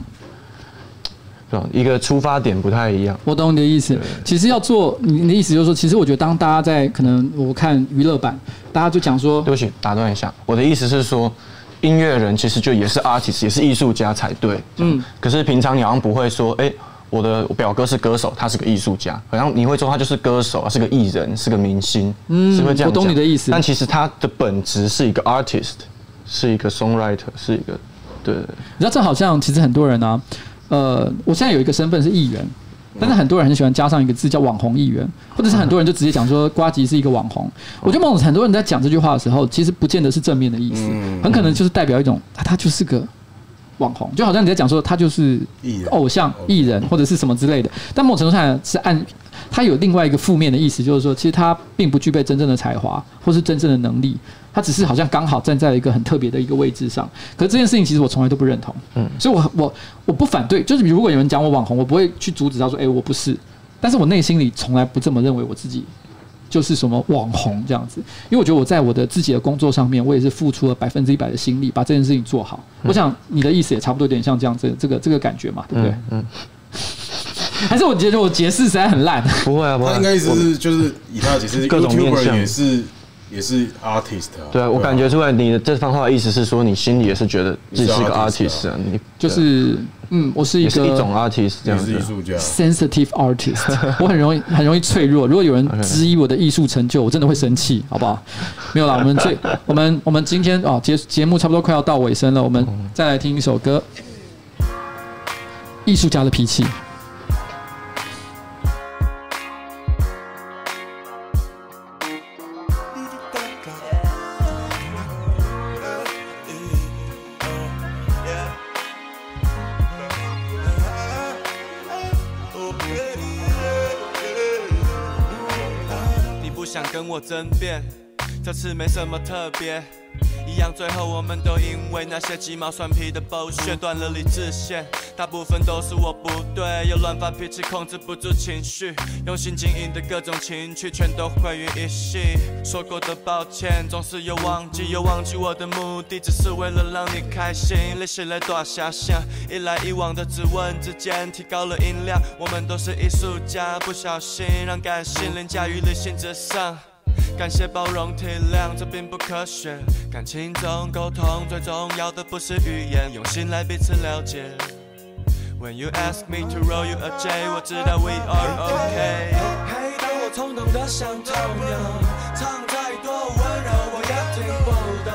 是吧？一个出发点不太一样。我懂你的意思。其实要做你的意思就是说，其实我觉得当大家在可能我看娱乐版，大家就讲说，对不起，打断一下，我的意思是说，音乐人其实就也是 artist，也是艺术家才对。嗯。可是平常你好像不会说，哎。我的我表哥是歌手，他是个艺术家。好像你会说他就是歌手，是个艺人，是个明星，嗯，是会这样讲。我懂你的意思。但其实他的本质是一个 artist，是一个 songwriter，是一个对。你知道这好像其实很多人啊，呃，我现在有一个身份是艺人，但是很多人很喜欢加上一个字叫网红艺人，或者是很多人就直接讲说瓜吉是一个网红。我觉得某种很多人在讲这句话的时候，其实不见得是正面的意思，很可能就是代表一种他就是个。网红就好像你在讲说他就是偶像艺人或者是什么之类的，但某种程度上是按他有另外一个负面的意思，就是说其实他并不具备真正的才华或是真正的能力，他只是好像刚好站在了一个很特别的一个位置上。可是这件事情其实我从来都不认同，嗯，所以我我我不反对，就是如果有人讲我网红，我不会去阻止他说，哎，我不是，但是我内心里从来不这么认为我自己。就是什么网红这样子，因为我觉得我在我的自己的工作上面，我也是付出了百分之一百的心力，把这件事情做好。我想你的意思也差不多，有点像这样子，这个这个感觉嘛，对不对？嗯。还是我觉得我解释实在很烂。不会啊，不会。他应该意思是就是以他的解释，各种面向也是也是 artist 啊。对啊，我感觉出来你的这番话的意思是说，你心里也是觉得自己是个 artist 啊，你就是嗯，我是一个一种 artist，这样子，艺术家，sensitive artist，我很容易很容易脆弱。如果有人质疑我的艺术成就，我真的会生气，好不好？没有啦，我们最我们我们今天啊节节目差不多快要到尾声了，我们再来听一首歌，《艺术家的脾气》。争辩，这次没什么特别，一样，最后我们都因为那些鸡毛蒜皮的 bullshit 断了理智线。大部分都是我不对，又乱发脾气，控制不住情绪，用心经营的各种情趣全都毁于一夕。说过的抱歉，总是又忘记，又忘记我的目的，只是为了让你开心。历史来多遐想，一来一往的质问之间，提高了音量。我们都是艺术家，不小心让感性凌驾于理性之上。感谢包容体谅，这并不科学。感情中沟通最重要的不是语言，用心来彼此了解。When you ask me to roll you a J，我知道 we are okay。嘿，当我冲动得像头牛，唱再多温柔我也听不懂。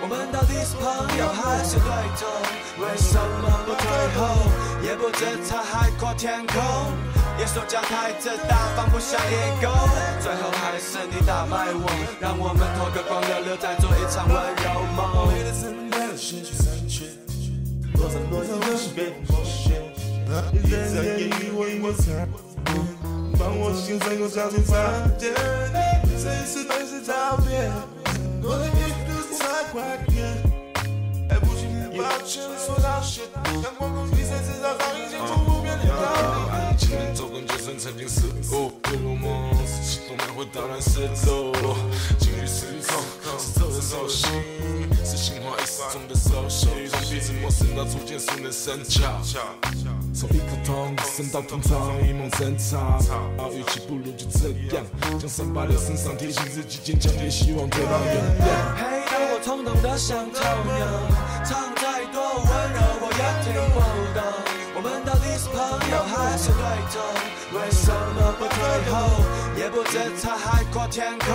我们到底是朋友还是对头？为什么不退后？也不知他海阔天空。艺术家太自大，放不下野狗最后还是你打败我，让我们脱个光溜溜，再做一场温柔。梦。每次没有失去三缺，多少多少都是被剥削，一再言语为我擦过，帮我心上又找出差点，这一次都是照片，我的一路才快点，抱歉说到谢，阳光空气谁知道早已经不不变的道理。情人走动就算曾经失误，回落梦是启动才会导燃失落，情绪失控是走的手心，是心花一时中的熟悉，从彼此陌生到逐渐熟能生巧，从一颗痛升到通畅，一梦争吵，与其不如就这样，将伤疤留身上，提醒自己坚强点，希望得到原谅。嘿，当我冲动的像头牛，我懂。我们到底是朋友还是对头？为什么不退后？也不知他海阔天空。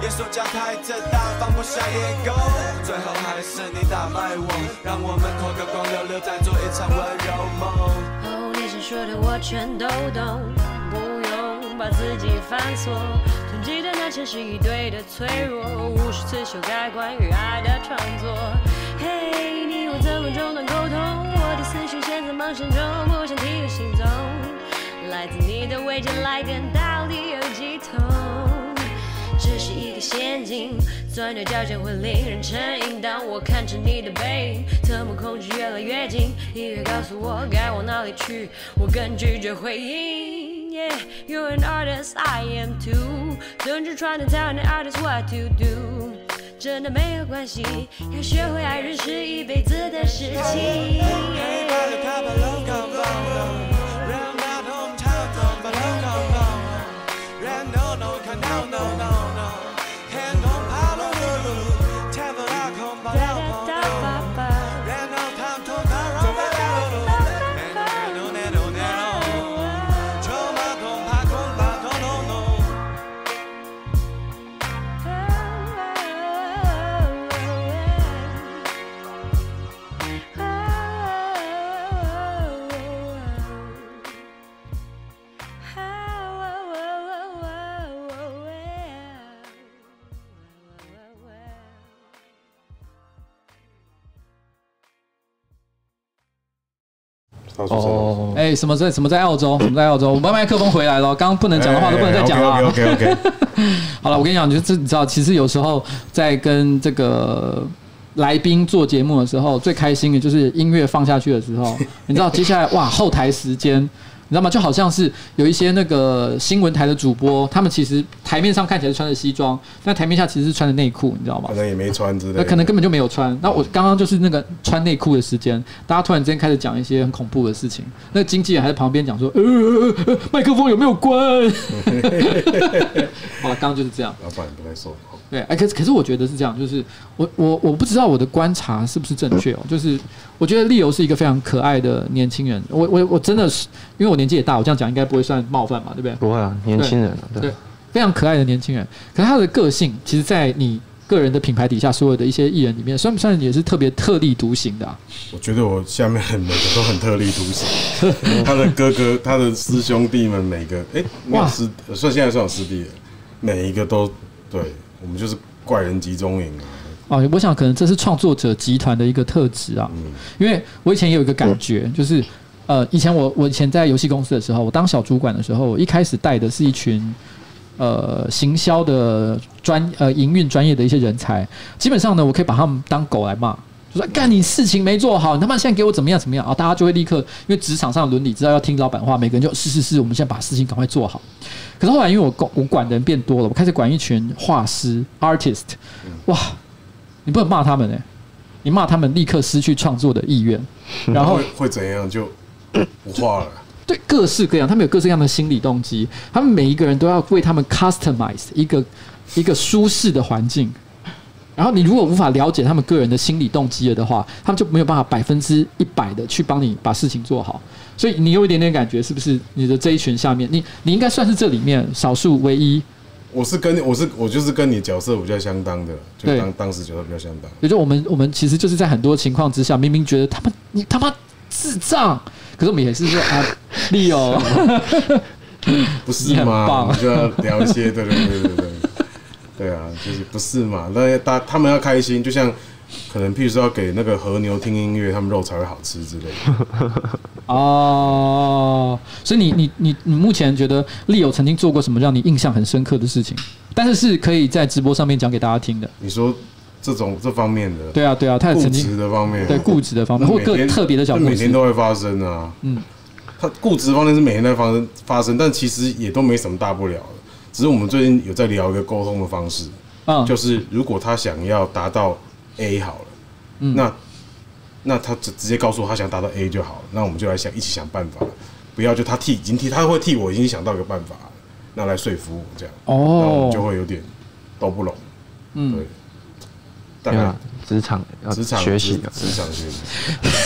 艺术家太自大，放不下 ego。最后还是你打败我，让我们脱个光溜溜，再做一场温柔梦。哦，你想说的我全都懂，不用把自己反锁。总记得那前是一对的脆弱，无数次修改关于爱的创作。梦想中，不想听心动。来自你的未接来电到底有几通？这是一个陷阱，钻牛角尖会令人成瘾。当我看着你的背影，特么恐惧越来越近，你越告诉我该往哪里去，我更拒绝回应。Yeah, you're an artist, I am too. Don't you try to tell an artist what to do. 真的没有关系，要学会爱人是一辈子的事情。哦，哎、欸，什么在什么在澳洲？什么在澳洲？我们麦克风回来了，刚刚不能讲的话都不能再讲了。OK OK OK。好了，我跟你讲，就是你知道，其实有时候在跟这个来宾做节目的时候，最开心的就是音乐放下去的时候。你知道，接下来哇，后台时间你知道吗？就好像是有一些那个新闻台的主播，他们其实台面上看起来是穿着西装，但台面下其实是穿着内裤，你知道吗？可能也没穿之类的，那可能根本就没有穿。那我刚刚就是那个穿内裤的时间，大家突然之间开始讲一些很恐怖的事情。那个经纪人还在旁边讲说：“呃，呃，麦克风有没有关？” 好了，刚刚就是这样。老板不太说。对，哎，可是可是我觉得是这样，就是我我我不知道我的观察是不是正确哦，就是我觉得利友是一个非常可爱的年轻人，我我我真的是因为我年纪也大，我这样讲应该不会算冒犯嘛，对不对？不会啊，年轻人啊，对，对，非常可爱的年轻人。可是他的个性，其实，在你个人的品牌底下，所有的一些艺人里面，算不算也是特别特立独行的啊？我觉得我下面每个都很特立独行，他的哥哥、他的师兄弟们每个，哎，哇，师算现在算有师弟了，每一个都对。我们就是怪人集中营啊！哦，我想可能这是创作者集团的一个特质啊。嗯，因为我以前也有一个感觉，就是呃，以前我我以前在游戏公司的时候，我当小主管的时候，我一开始带的是一群呃行销的专呃营运专业的一些人才，基本上呢，我可以把他们当狗来骂。说干你事情没做好，你他妈现在给我怎么样怎么样啊？大家就会立刻，因为职场上的伦理知道要听老板话，每个人就是是是，我们现在把事情赶快做好。可是后来因为我管我管的人变多了，我开始管一群画师 artist，哇，你不能骂他们哎，你骂他们立刻失去创作的意愿，然后会会怎样就不画了。对，各式各样，他们有各式各样的心理动机，他们每一个人都要为他们 customize 一个一个舒适的环境。然后你如果无法了解他们个人的心理动机了的话，他们就没有办法百分之一百的去帮你把事情做好。所以你有一点点感觉，是不是你的这一群下面，你你应该算是这里面少数唯一。我是跟我是我就是跟你角色比较相当的，就当当时角色比较相当。也就我们我们其实就是在很多情况之下，明明觉得他们你他妈智障，可是我们也是说啊，利哦，不是吗？你就要聊一些，对对对对对。对啊，就是不是嘛？那大他们要开心，就像可能，譬如说要给那个和牛听音乐，他们肉才会好吃之类的。哦，所以你你你你目前觉得利友曾经做过什么让你印象很深刻的事情？但是是可以在直播上面讲给大家听的。你说这种这方面的？对啊对啊，他曾经的方面，对固执的方面，或个特别的角度，每天都会发生啊。嗯，他固执方面是每天在发生发生，但其实也都没什么大不了的。只是我们最近有在聊一个沟通的方式，嗯，就是如果他想要达到 A 好了，嗯，那那他直直接告诉我他想达到 A 就好了，那我们就来想一起想办法，不要就他替已经替他会替我已经想到一个办法，那来说服我这样，哦，那我们就会有点都不拢，嗯，对。大概职场职场学习的职场学习，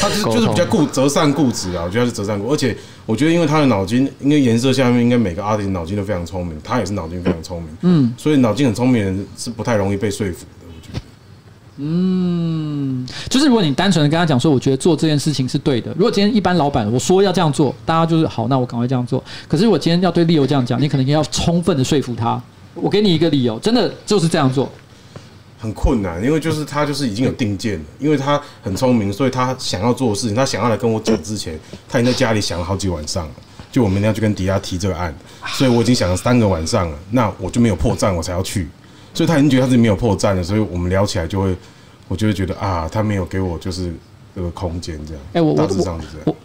他就是就是比较固折善固执啊，我觉得他是折善固，而且我觉得因为他的脑筋，因为颜色下面应该每个 artist 脑筋都非常聪明，他也是脑筋非常聪明，嗯，所以脑筋很聪明的人是不太容易被说服的，我觉得。嗯，就是如果你单纯的跟他讲说，我觉得做这件事情是对的，如果今天一般老板我说要这样做，大家就是好，那我赶快这样做。可是我今天要对利友这样讲，你可能也要充分的说服他，我给你一个理由，真的就是这样做。很困难，因为就是他就是已经有定见了，因为他很聪明，所以他想要做的事情，他想要来跟我讲之前，他已经在家里想了好几晚上了。就我明天要去跟迪亚提这个案，所以我已经想了三个晚上了。那我就没有破绽，我才要去。所以他已经觉得他自己没有破绽了，所以我们聊起来就会，我就会觉得啊，他没有给我就是这个空间这样。哎，我我我我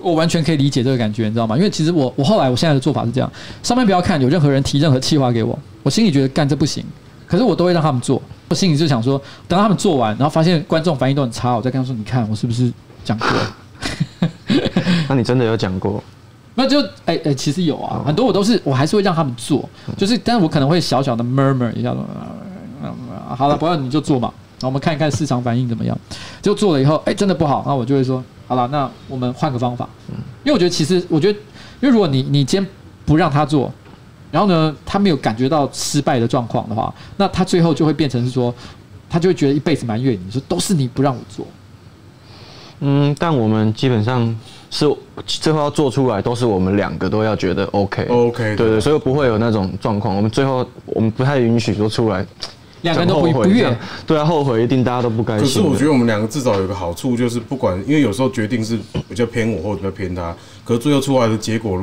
我完全可以理解这个感觉，你知道吗？因为其实我我后来我现在的做法是这样：上面不要看有任何人提任何企划给我，我心里觉得干这不行，可是我都会让他们做。我心里就想说，等他们做完，然后发现观众反应都很差，我再跟他说：“你看，我是不是讲过？” 那你真的有讲过？那就哎哎、欸欸，其实有啊，很多我都是，我还是会让他们做，就是，但是我可能会小小的 murmur 一下说：“好了，不要你就做嘛，然后我们看一看市场反应怎么样。”就做了以后，哎、欸，真的不好，那我就会说：“好了，那我们换个方法。”因为我觉得，其实我觉得，因为如果你你今天不让他做。然后呢，他没有感觉到失败的状况的话，那他最后就会变成是说，他就会觉得一辈子埋怨你说都是你不让我做。嗯，但我们基本上是最后要做出来，都是我们两个都要觉得 OK。OK，对对，所以不会有那种状况。我们最后我们不太允许说出来，两个人都不不愿。对啊，后悔一定大家都不甘心。可是我觉得我们两个至少有个好处，就是不管因为有时候决定是比较偏我或者比较偏他，可是最后出来的结果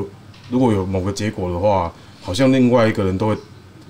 如果有某个结果的话。好像另外一个人都会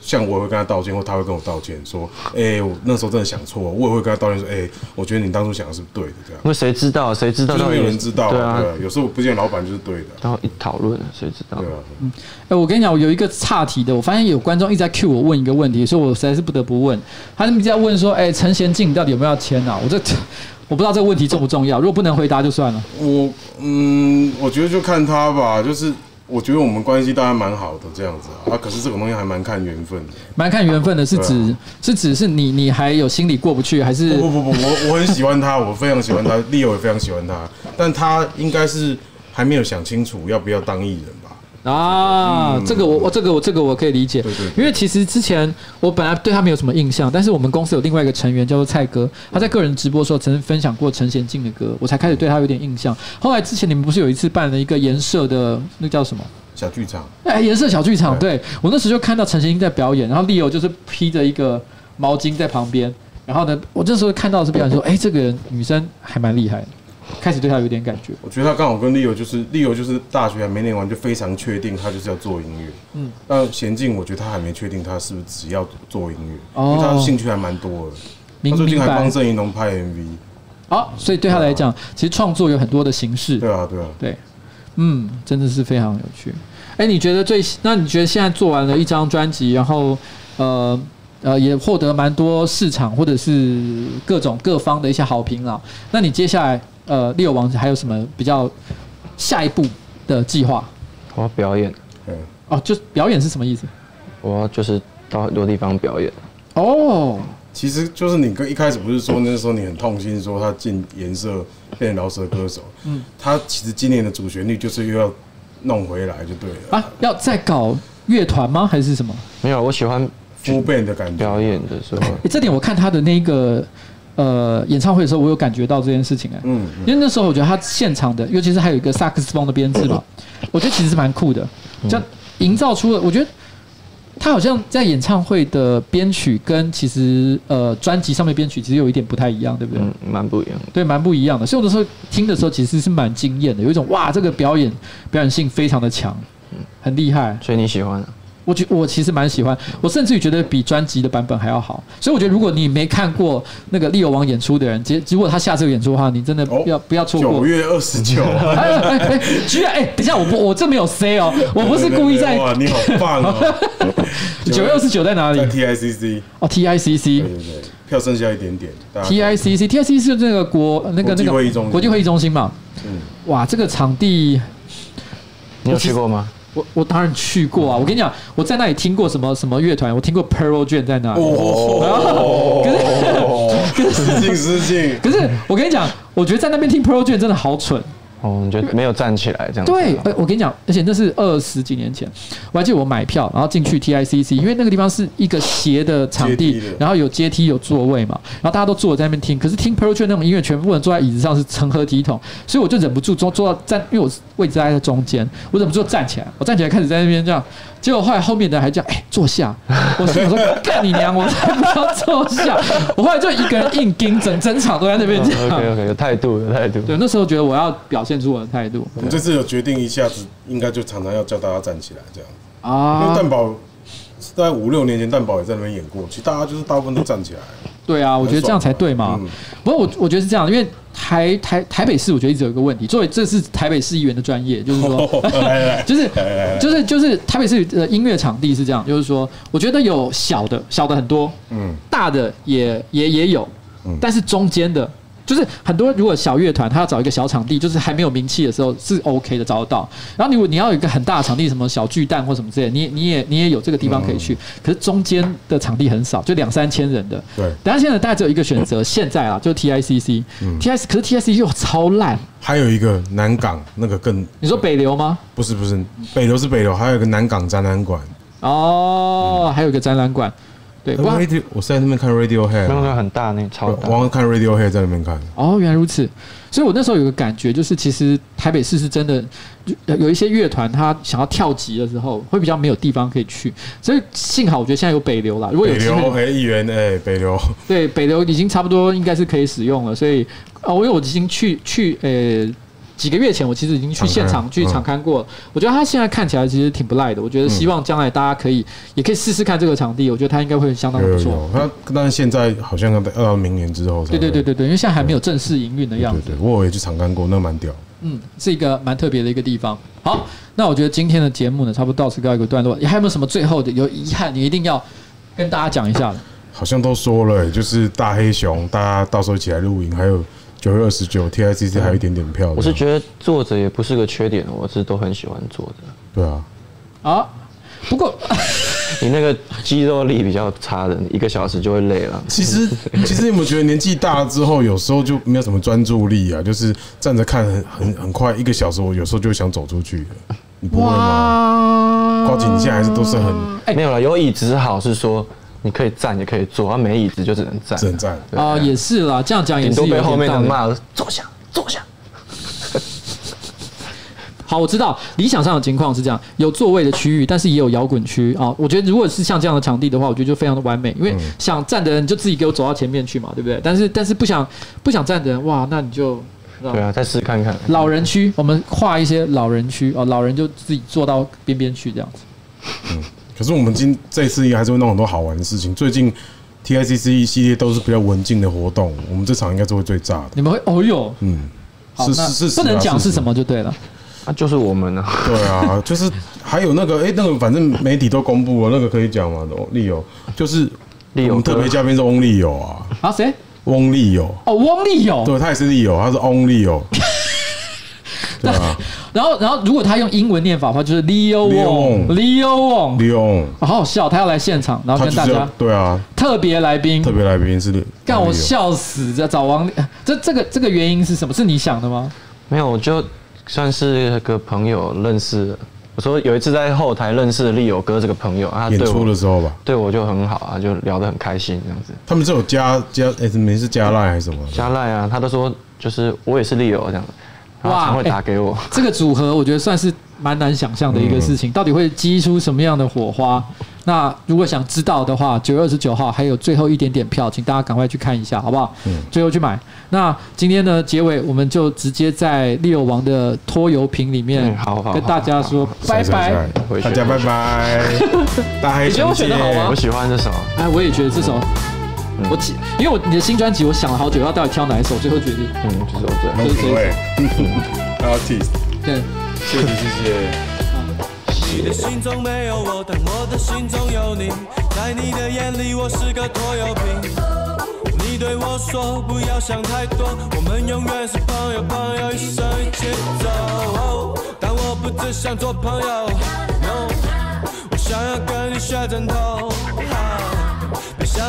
像我也会跟他道歉，或他会跟我道歉，说，哎、欸，我那时候真的想错，我也会跟他道歉说，哎、欸，我觉得你当初想的是不对的，这样。那谁知道？谁知道？就是没有人知道，对啊，對啊，有时候不见老板就是对的。然后一讨论，谁知道？对啊。嗯，哎，我跟你讲，我有一个岔题的，我发现有观众一直在 cue 我问一个问题，所以我实在是不得不问。他们一直在问说，哎、欸，陈贤进到底有没有要签啊？我这 我不知道这个问题重不重要，如果不能回答就算了。我嗯，我觉得就看他吧，就是。我觉得我们关系当然蛮好的，这样子啊。可是这种东西还蛮看缘分的，蛮看缘分的，是指、啊、是指是你你还有心里过不去，还是不不不，我我很喜欢他，我非常喜欢他，Leo 也非常喜欢他，但他应该是还没有想清楚要不要当艺人。啊，这个我我这个我这个我可以理解，因为其实之前我本来对他没有什么印象，但是我们公司有另外一个成员叫做蔡哥，他在个人直播的时候曾经分享过陈贤进的歌，我才开始对他有点印象。后来之前你们不是有一次办了一个颜色的那叫什么小剧场？哎，颜色小剧场，对，我那时就看到陈贤进在表演，然后 Leo 就是披着一个毛巾在旁边，然后呢，我这时候看到是表演说，哎，这个女生还蛮厉害的。开始对他有点感觉。我觉得他刚好跟 Leo 就是 Leo 就是大学还没念完就非常确定他就是要做音乐。嗯。那贤静我觉得他还没确定他是不是只要做音乐，哦、因为他兴趣还蛮多的。他最近还帮郑宜农拍 MV。好，所以对他来讲，其实创作有很多的形式。对啊，对啊。对。嗯，真的是非常有趣。哎，你觉得最？那你觉得现在做完了一张专辑，然后呃呃也获得蛮多市场或者是各种各方的一些好评了。那你接下来？呃，Leo 王子还有什么比较下一步的计划？我要表演。嗯。哦，就表演是什么意思？我要就是到很多地方表演。哦。其实就是你跟一开始不是说那时候你很痛心，说他进颜色变成饶舌歌手。嗯。他其实今年的主旋律就是又要弄回来就对了。啊，要再搞乐团吗？还是什么？没有，我喜欢 full band 的感觉。表演的时候。哎，这点我看他的那个。呃，演唱会的时候，我有感觉到这件事情哎、欸，嗯，因为那时候我觉得他现场的，尤其是还有一个萨克斯风的编制嘛，我觉得其实是蛮酷的，这样营造出了，我觉得他好像在演唱会的编曲跟其实呃专辑上面编曲其实有一点不太一样，对不对？嗯，蛮不一样，对，蛮不一样的。所以我的时候听的时候其实是蛮惊艳的，有一种哇，这个表演表演性非常的强，很厉害。所以你喜欢、啊？我觉我其实蛮喜欢，我甚至于觉得比专辑的版本还要好，所以我觉得如果你没看过那个 Leo 王演出的人，结如果他下次有演出的话，你真的不要不要错过。九月二十九，哎哎哎，居然哎，等一下我不我这没有 say 哦，我不是故意在。哇，你好棒哦！九月二十九在哪里？在 TICC 哦，TICC。对对对，票剩下一点点。TICC，TICC 是那个国那个那个国际会议中心国际会议中心嘛？嗯。哇，这个场地，你有去过吗？我我当然去过啊！我跟你讲，我在那里听过什么什么乐团，我听过 Pearl Jam 在那里。哦，可是可是失敬失敬。可是我跟你讲，我觉得在那边听 Pearl Jam 真的好蠢。哦，你觉得没有站起来这样子？对，我跟你讲，而且那是二十几年前，我还记得我买票，然后进去 TICC，因为那个地方是一个斜的场地，然后有阶梯有座位嘛，然后大家都坐在那边听。可是听 Pearl Jam 那种音乐，全部人坐在椅子上是成何体统？所以我就忍不住坐坐到站，因为我位置在在中间，我忍不住站起来，我站起来开始在那边这样。结果后来后面的人还叫哎、欸、坐下，我心想说 干你娘，我才不要坐下。我后来就一个人硬盯，整整场都在那边这样。OK OK，有态度有态度。对，那时候觉得我要表现出我的态度。我们这次有决定一下子，应该就常常要叫大家站起来这样。啊，因为蛋堡在五六年前蛋堡也在那边演过，其实大家就是大部分都站起来。对啊，我觉得这样才对嘛。不过我我觉得是这样，因为台台台北市，我觉得一直有一个问题。作为这是台北市议员的专业，就是说，就是就是就是台北市的音乐场地是这样，就是说，我觉得有小的小的很多，嗯，大的也也也有，但是中间的。就是很多如果小乐团他要找一个小场地，就是还没有名气的时候是 OK 的，找得到。然后你如果你要有一个很大的场地，什么小巨蛋或什么之类，你你也你也有这个地方可以去。可是中间的场地很少，就两三千人的。对。但是现在大家只有一个选择，现在啊，就 TICC。嗯。TIC 可是 TICC 又超烂。还有一个南港那个更。你说北流吗？不是不是，北流是北流，还有一个南港展览馆。哦，还有一个展览馆。对，Radio，我是在那边看 Radiohead，那个很大，那超大。我看 Radiohead 在那边看。哦，原来如此。所以我那时候有个感觉，就是其实台北市是真的有一些乐团，他想要跳级的时候，会比较没有地方可以去。所以幸好我觉得现在有北流了。如果有机会，哎，议员哎，北流。对，北流已经差不多应该是可以使用了。所以哦，因为我已经去去呃。几个月前，我其实已经去现场去场勘过了。我觉得他现在看起来其实挺不赖的。我觉得希望将来大家可以也可以试试看这个场地。我觉得他应该会相当不错。那但是现在好像要到明年之后。对对对对对，因为现在还没有正式营运的样子。对对，我也去场勘过，那蛮屌。嗯，是一个蛮特别的一个地方。好，那我觉得今天的节目呢，差不多到此告一个段落。你还有没有什么最后的有遗憾？你一定要跟大家讲一下的。好像都说了，就是大黑熊，大家到时候一起来露营。还有九月二十九，TICC 还有一点点票。我是觉得坐着也不是个缺点，我是都很喜欢坐着。对啊。啊，不过 你那个肌肉力比较差的，一个小时就会累了。其实，其实你有没有觉得年纪大了之后，有时候就没有什么专注力啊？就是站着看很很很快，一个小时，我有时候就想走出去。你不会吗？呱吉，你现在还是都是很没有了。有椅子好是说。你可以站也可以坐，啊没椅子就只能站。只能站啊，也是啦，这样讲也是被后面的骂，坐下，坐下。好，我知道理想上的情况是这样，有座位的区域，但是也有摇滚区啊。我觉得如果是像这样的场地的话，我觉得就非常的完美。因为想站的人就自己给我走到前面去嘛，对不对？但是但是不想不想站的人，哇，那你就对啊，再试看看。老人区，我们画一些老人区啊，老人就自己坐到边边去这样子。嗯。可是我们今这次应该还是会弄很多好玩的事情。最近 TICC 系列都是比较文静的活动，我们这场应该是会最炸的。你们会哦哟，嗯，是是是，不能讲是什么就对了。那就是我们呢。对啊，就是还有那个哎、欸，那个反正媒体都公布了，那个可以讲吗？利友就是利友，我们特别嘉宾是翁利友啊。啊谁？翁利友。哦，翁利友。对，他也是利友，他是翁利友。对啊。然后，然后，如果他用英文念法的话，就是 Leo Wong，Leo Wong，Leo，好好笑。他要来现场，然后跟大家，对啊，特别来宾，特别来宾是干我笑死！这找王，这这个这个原因是什么？是你想的吗？没有，我就算是个朋友认识。我说有一次在后台认识 Leo 哥这个朋友啊，演出的时候吧，对我就很好啊，就聊得很开心这样子。他们是有加加哎，没是加赖还是什么？加赖啊，他都说就是我也是 Leo 这样。哇，会打给我，这个组合我觉得算是蛮难想象的一个事情，到底会激出什么样的火花？那如果想知道的话，九月二十九号还有最后一点点票，请大家赶快去看一下，好不好？嗯，最后去买。那今天呢结尾，我们就直接在利友王的拖油瓶里面，好好跟大家说拜拜，大家拜拜。大黑熊，你觉得我选的好吗？我喜欢这首，哎，我也觉得这首。我因为我你的新专辑，我想了好久，要到底挑哪一首，最后决定，嗯，就是我这，就是这首，Artist，对，谢谢谢谢。你的心中没有我，但我的心中有你，在你的眼里我是个拖油瓶。你对我说不要想太多，我们永远是朋友，朋友一生一起走。但我不只想做朋友，no，我想要跟你学枕头。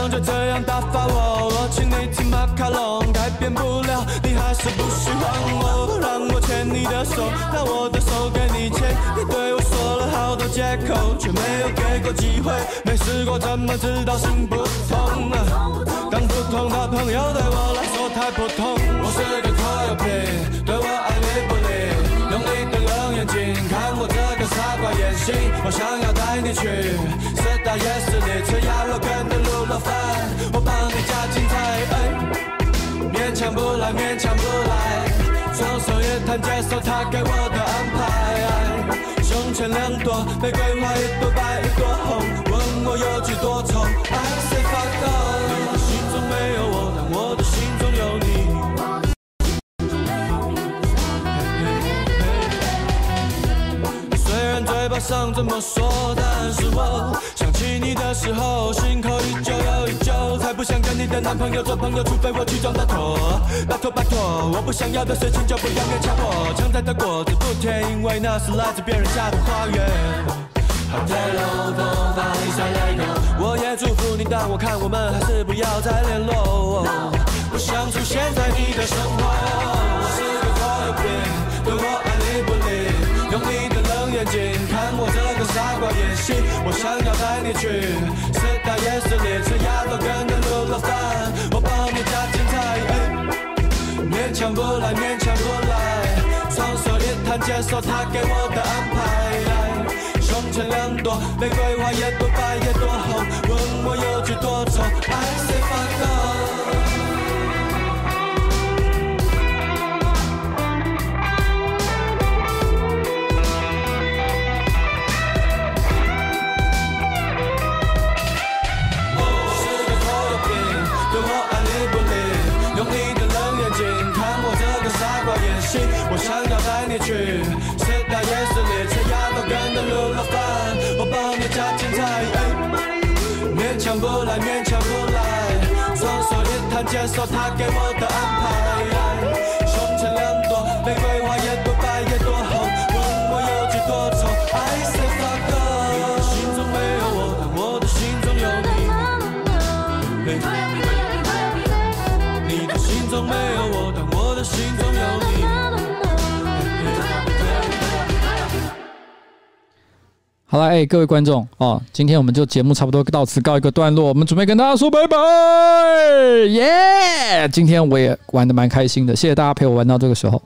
就这样打发我，我请你吃马卡龙，改变不了，你还是不喜欢我。让我牵你的手，拿我的手给你牵。你对我说了好多借口，却没有给过机会。没试过怎么知道心不痛啊？当普通的朋友对我来说太普通。我是个拖油瓶，对我爱理不理，用你的冷眼睛看我这个傻瓜演戏。我想要带你去四大夜市里吃羊肉跟，加精彩。哎，勉强不来，勉强不来，双手一摊接受他给我的安排。哎胸前两朵玫瑰花，一朵白一朵红，问我有几多愁。I say fuck off，你的心中没有我，但我的心中有你。虽然嘴巴上这么说，但是我。想起你的时候，心口依旧，不想跟你的男朋友做朋友，除非我去撞大头。拜托拜托，我不想要的事情就不要勉强我。强摘的果子不甜，因为那是来自别人家的花园。Hello，头发一下泪沟，我也祝福你，但我看我们还是不要再联络。不想出现在你的生活，我是个拖油瓶，对我爱理不理，用你的冷眼睛看我这个傻瓜演戏。我想要带你去四大夜市里吃鸭肉跟强不来，勉强不来，双手一摊接受他给我的安排，胸前两朵玫瑰花，一朵白一朵红，问我有几多愁，I say fuck off。摊接受他给我好了，哎，各位观众哦，今天我们就节目差不多到此告一个段落，我们准备跟大家说拜拜，耶！今天我也玩的蛮开心的，谢谢大家陪我玩到这个时候。